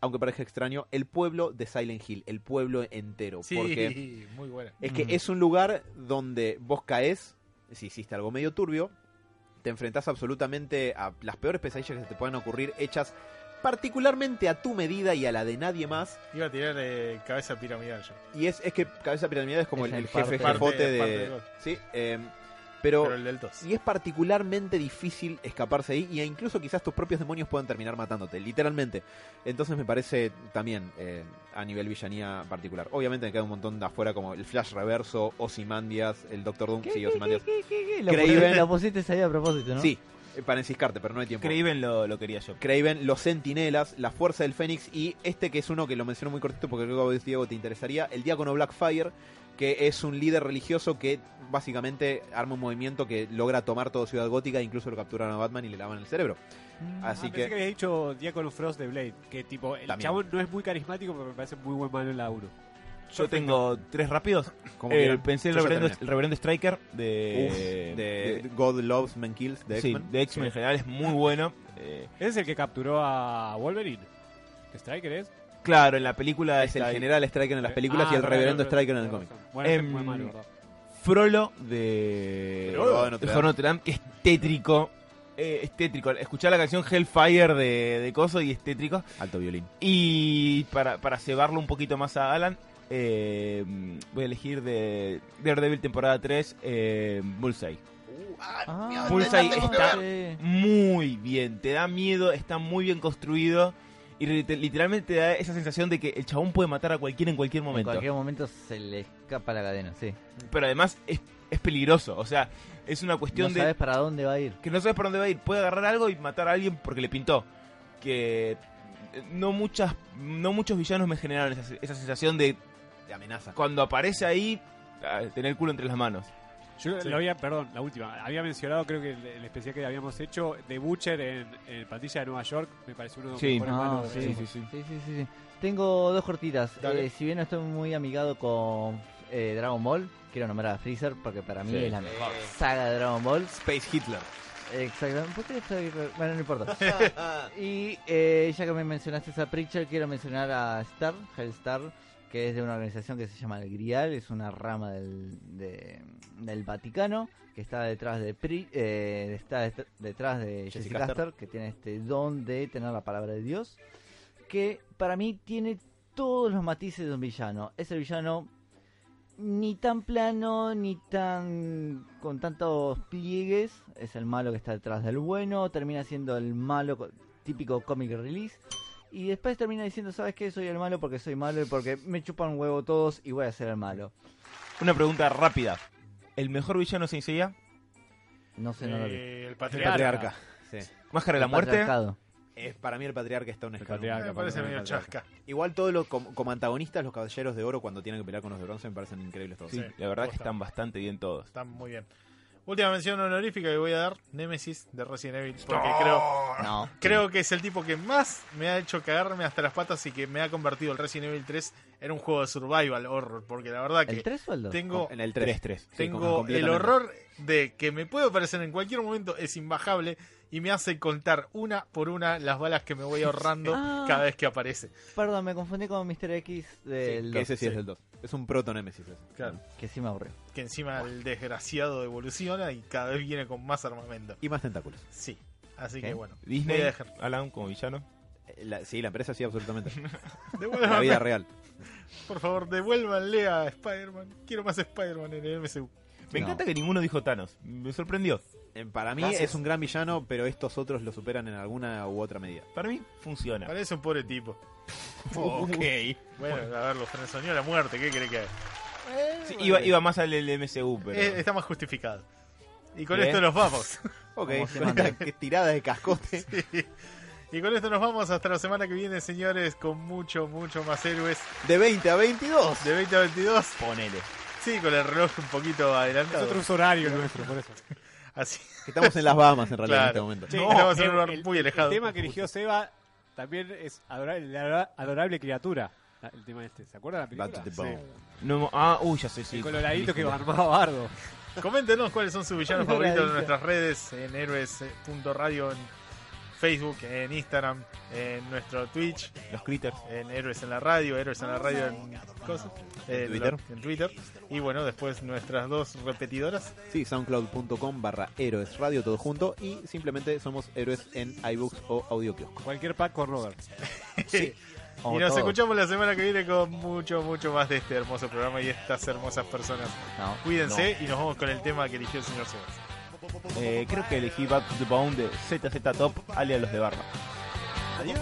aunque parezca extraño, el pueblo de Silent Hill, el pueblo entero. Sí, Porque muy buena. es que Mm. es un lugar donde vos caes, si hiciste algo medio turbio, te enfrentás absolutamente a las peores pesadillas que se te puedan ocurrir, hechas particularmente a tu medida y a la de nadie más. Iba a tirar eh, cabeza piramidal yo. Y es, es que Cabeza Piramidal es como Es el, jefe parte- jefote parte- de... parte de sí, eh, pero... Pero el del 2. Y es particularmente difícil escaparse ahí, y incluso quizás tus propios demonios puedan terminar matándote, literalmente. Entonces me parece también eh, a nivel villanía particular. Obviamente me queda un montón de afuera, como el Flash Reverso, Ozymandias, el Doctor Doom. ¿Qué, Sí, Ozymandias. qué, qué, qué? Lo, Craven. lo pusiste ahí a propósito, ¿no? Sí, eh, para enciscarte, pero no hay tiempo. Craven lo, lo quería yo. Craven, los Centinelas, la Fuerza del Fénix y este que es uno que lo menciono muy cortito porque creo que a vos, Diego te interesaría, el Diácono Blackfire, que es un líder religioso que básicamente arma un movimiento que logra tomar toda Ciudad Gótica, incluso lo capturan a Batman y le lavan el cerebro. Mm. Así Ah, que... pensé que había dicho Diácono Frost de Blade. Que tipo, el También. chabón no es muy carismático, pero me parece muy buen malo en la 1. Yo tengo tres rápidos. como Eh, pensé en el reverendo, el reverendo Striker de, Uf, de, God Loves Men Kills de sí, X-Men. de X-Men en general es muy bueno. Eh, Es el que capturó a Wolverine. ¿Striker es? Claro, en la película Es el general Striker en las películas Ah, y el verdad, reverendo verdad, Striker en el cómic. razón. Bueno, ese Em, fue malo, ¿verdad? Frollo de, Frollo de de Notre Jorge Notre Dame, que es tétrico. Eh, es tétrico. Escuchar la canción Hellfire de, de Coso y es tétrico. Alto violín. Y para, para cebarlo un poquito más a Alan, eh, voy a elegir de Daredevil temporada 3, eh, Bullseye. Ah, Bullseye no, está muy bien, te da miedo, está muy bien construido. Y lit- literalmente te da esa sensación de que el chabón puede matar a cualquiera en cualquier En momento. cualquier momento se le escapa la cadena, sí. Pero además es, es peligroso. O sea, es una No cuestión de sabes para dónde va a ir. que no sabes por dónde va a ir. Puede agarrar algo y matar a alguien porque le pintó. Que eh, no muchas no muchos villanos me generaron esa, esa sensación de De amenaza. cuando aparece ahí ah, tener el culo entre las manos. Yo Sí. lo había, perdón, la última. Había mencionado, creo que el, el especial que habíamos hecho de Butcher en, en Plantilla de Nueva York, me pareció uno de los Sí. mejores Ah, malos de- sí, sí, sí. Sí, sí, sí, sí. Tengo dos cortitas. Eh, si bien no estoy muy amigado con eh, Dragon Ball, quiero nombrar a Freezer porque para mí Sí. es la mejor saga de Dragon Ball. Space Hitler. Exactamente. ¿Por qué estoy.? Bueno, no importa. y eh, ya que me mencionaste a Preacher, quiero mencionar a Star, Hellstar, que es de una organización que se llama el Grial, es una rama del, de- del Vaticano, que está detrás de Pri- eh, está det- detrás de Jessica Jessica Caster. Caster, que tiene este don de tener la palabra de Dios, que para mí tiene todos los matices de un villano. Es el villano ni tan plano, ni tan con tantos pliegues. Es el malo que está detrás del bueno. Termina siendo el malo co- típico comic release. Y después termina diciendo, ¿sabes qué? Soy el malo porque soy malo y porque me chupan un huevo todos y voy a ser el malo. Una pregunta rápida. ¿El mejor villano se Seiya? No sé, no lo vi. Eh, el El patriarca. patriarca. Sí. ¿Máscara de la El muerte? Es, para mí el patriarca está un escalón. patriarca, Me parece medio El patriarca. chasca. Igual todos los como, como antagonistas, los caballeros de oro cuando tienen que pelear con los de bronce me parecen increíbles todos. Sí, Sí, la verdad que están bastante bien todos. Están muy bien. Última mención honorífica que voy a dar, Nemesis de Resident Evil, porque creo, No. creo que es el tipo que más me ha hecho cagarme hasta las patas y que me ha convertido el Resident Evil 3 en un juego de survival horror, porque la verdad que ¿El 3 o el 2? tengo En el 3. 3-3. Sí, tengo completamente. el horror de que me puede aparecer en cualquier momento es imbajable y me hace contar una por una las balas que me voy ahorrando Ah. cada vez que aparece. Perdón, me confundí con Mr. X Sí, del que 2, ese sí, sí. es del 2. Es un proto Nemesis. ese. Claro. que sí me aburrió. Que encima el desgraciado evoluciona y cada vez viene con más armamento. Y más tentáculos. Sí. Así ¿Qué? que bueno. Disney, Voy a dejar. Alan como villano. Eh, la- sí, la empresa sí, absolutamente. la vida real. por favor, devuélvanle a Spider-Man. Quiero más Spider-Man en el MCU. Me No. encanta que ninguno dijo Thanos. Me sorprendió. Eh, Para mí Gracias. es un gran villano, pero estos otros lo superan en alguna u otra medida. Para mí funciona. Parece un pobre tipo. ok. Bueno, a ver, lo frenzoneó a la muerte. ¿Qué cree que haga? Eh, Sí, iba, iba más al del MCU, pero... eh, está más justificado. Y con Bien. esto nos vamos. Ok, se manda. que tirada de cascote. Y con esto nos vamos hasta la semana que viene, señores, con mucho, mucho más héroes De 20 a 22. de 20 a 22. Ponele. Sí, con el reloj un poquito Es adelantado. otro uso horario nuestro, por eso. Así. Estamos en las Bahamas en realidad en este momento. Sí, No, estamos en un el- lugar el- muy alejado. El tema que eligió Seba también es adorable, la adorable criatura. Ah, El tema este. ¿Se acuerdan de la película? Sí. No, ah, uy, ya sé, sí. El coloradito que armaba bardo. Coméntenos cuáles son sus villanos favoritos en nuestras redes, en héroes.radio, en Facebook, en Instagram, en nuestro Twitch, Los critters. en Héroes en la Radio, Héroes en la Radio en, cosas, en Twitter. lo- en Twitter. Y bueno, después nuestras dos repetidoras. Sí, soundcloud.com barra héroes radio todo junto y simplemente somos héroes en iBooks o audio kiosco. Cualquier pack con Robert. y Como nos todos. escuchamos la semana que viene con mucho, mucho más de este hermoso programa y estas hermosas personas. No. Cuídense y nos vamos con el tema que eligió el señor Sebas. Eh, creo que elegí Back to the Bone de ZZ Top, alias los de Barba. Adiós.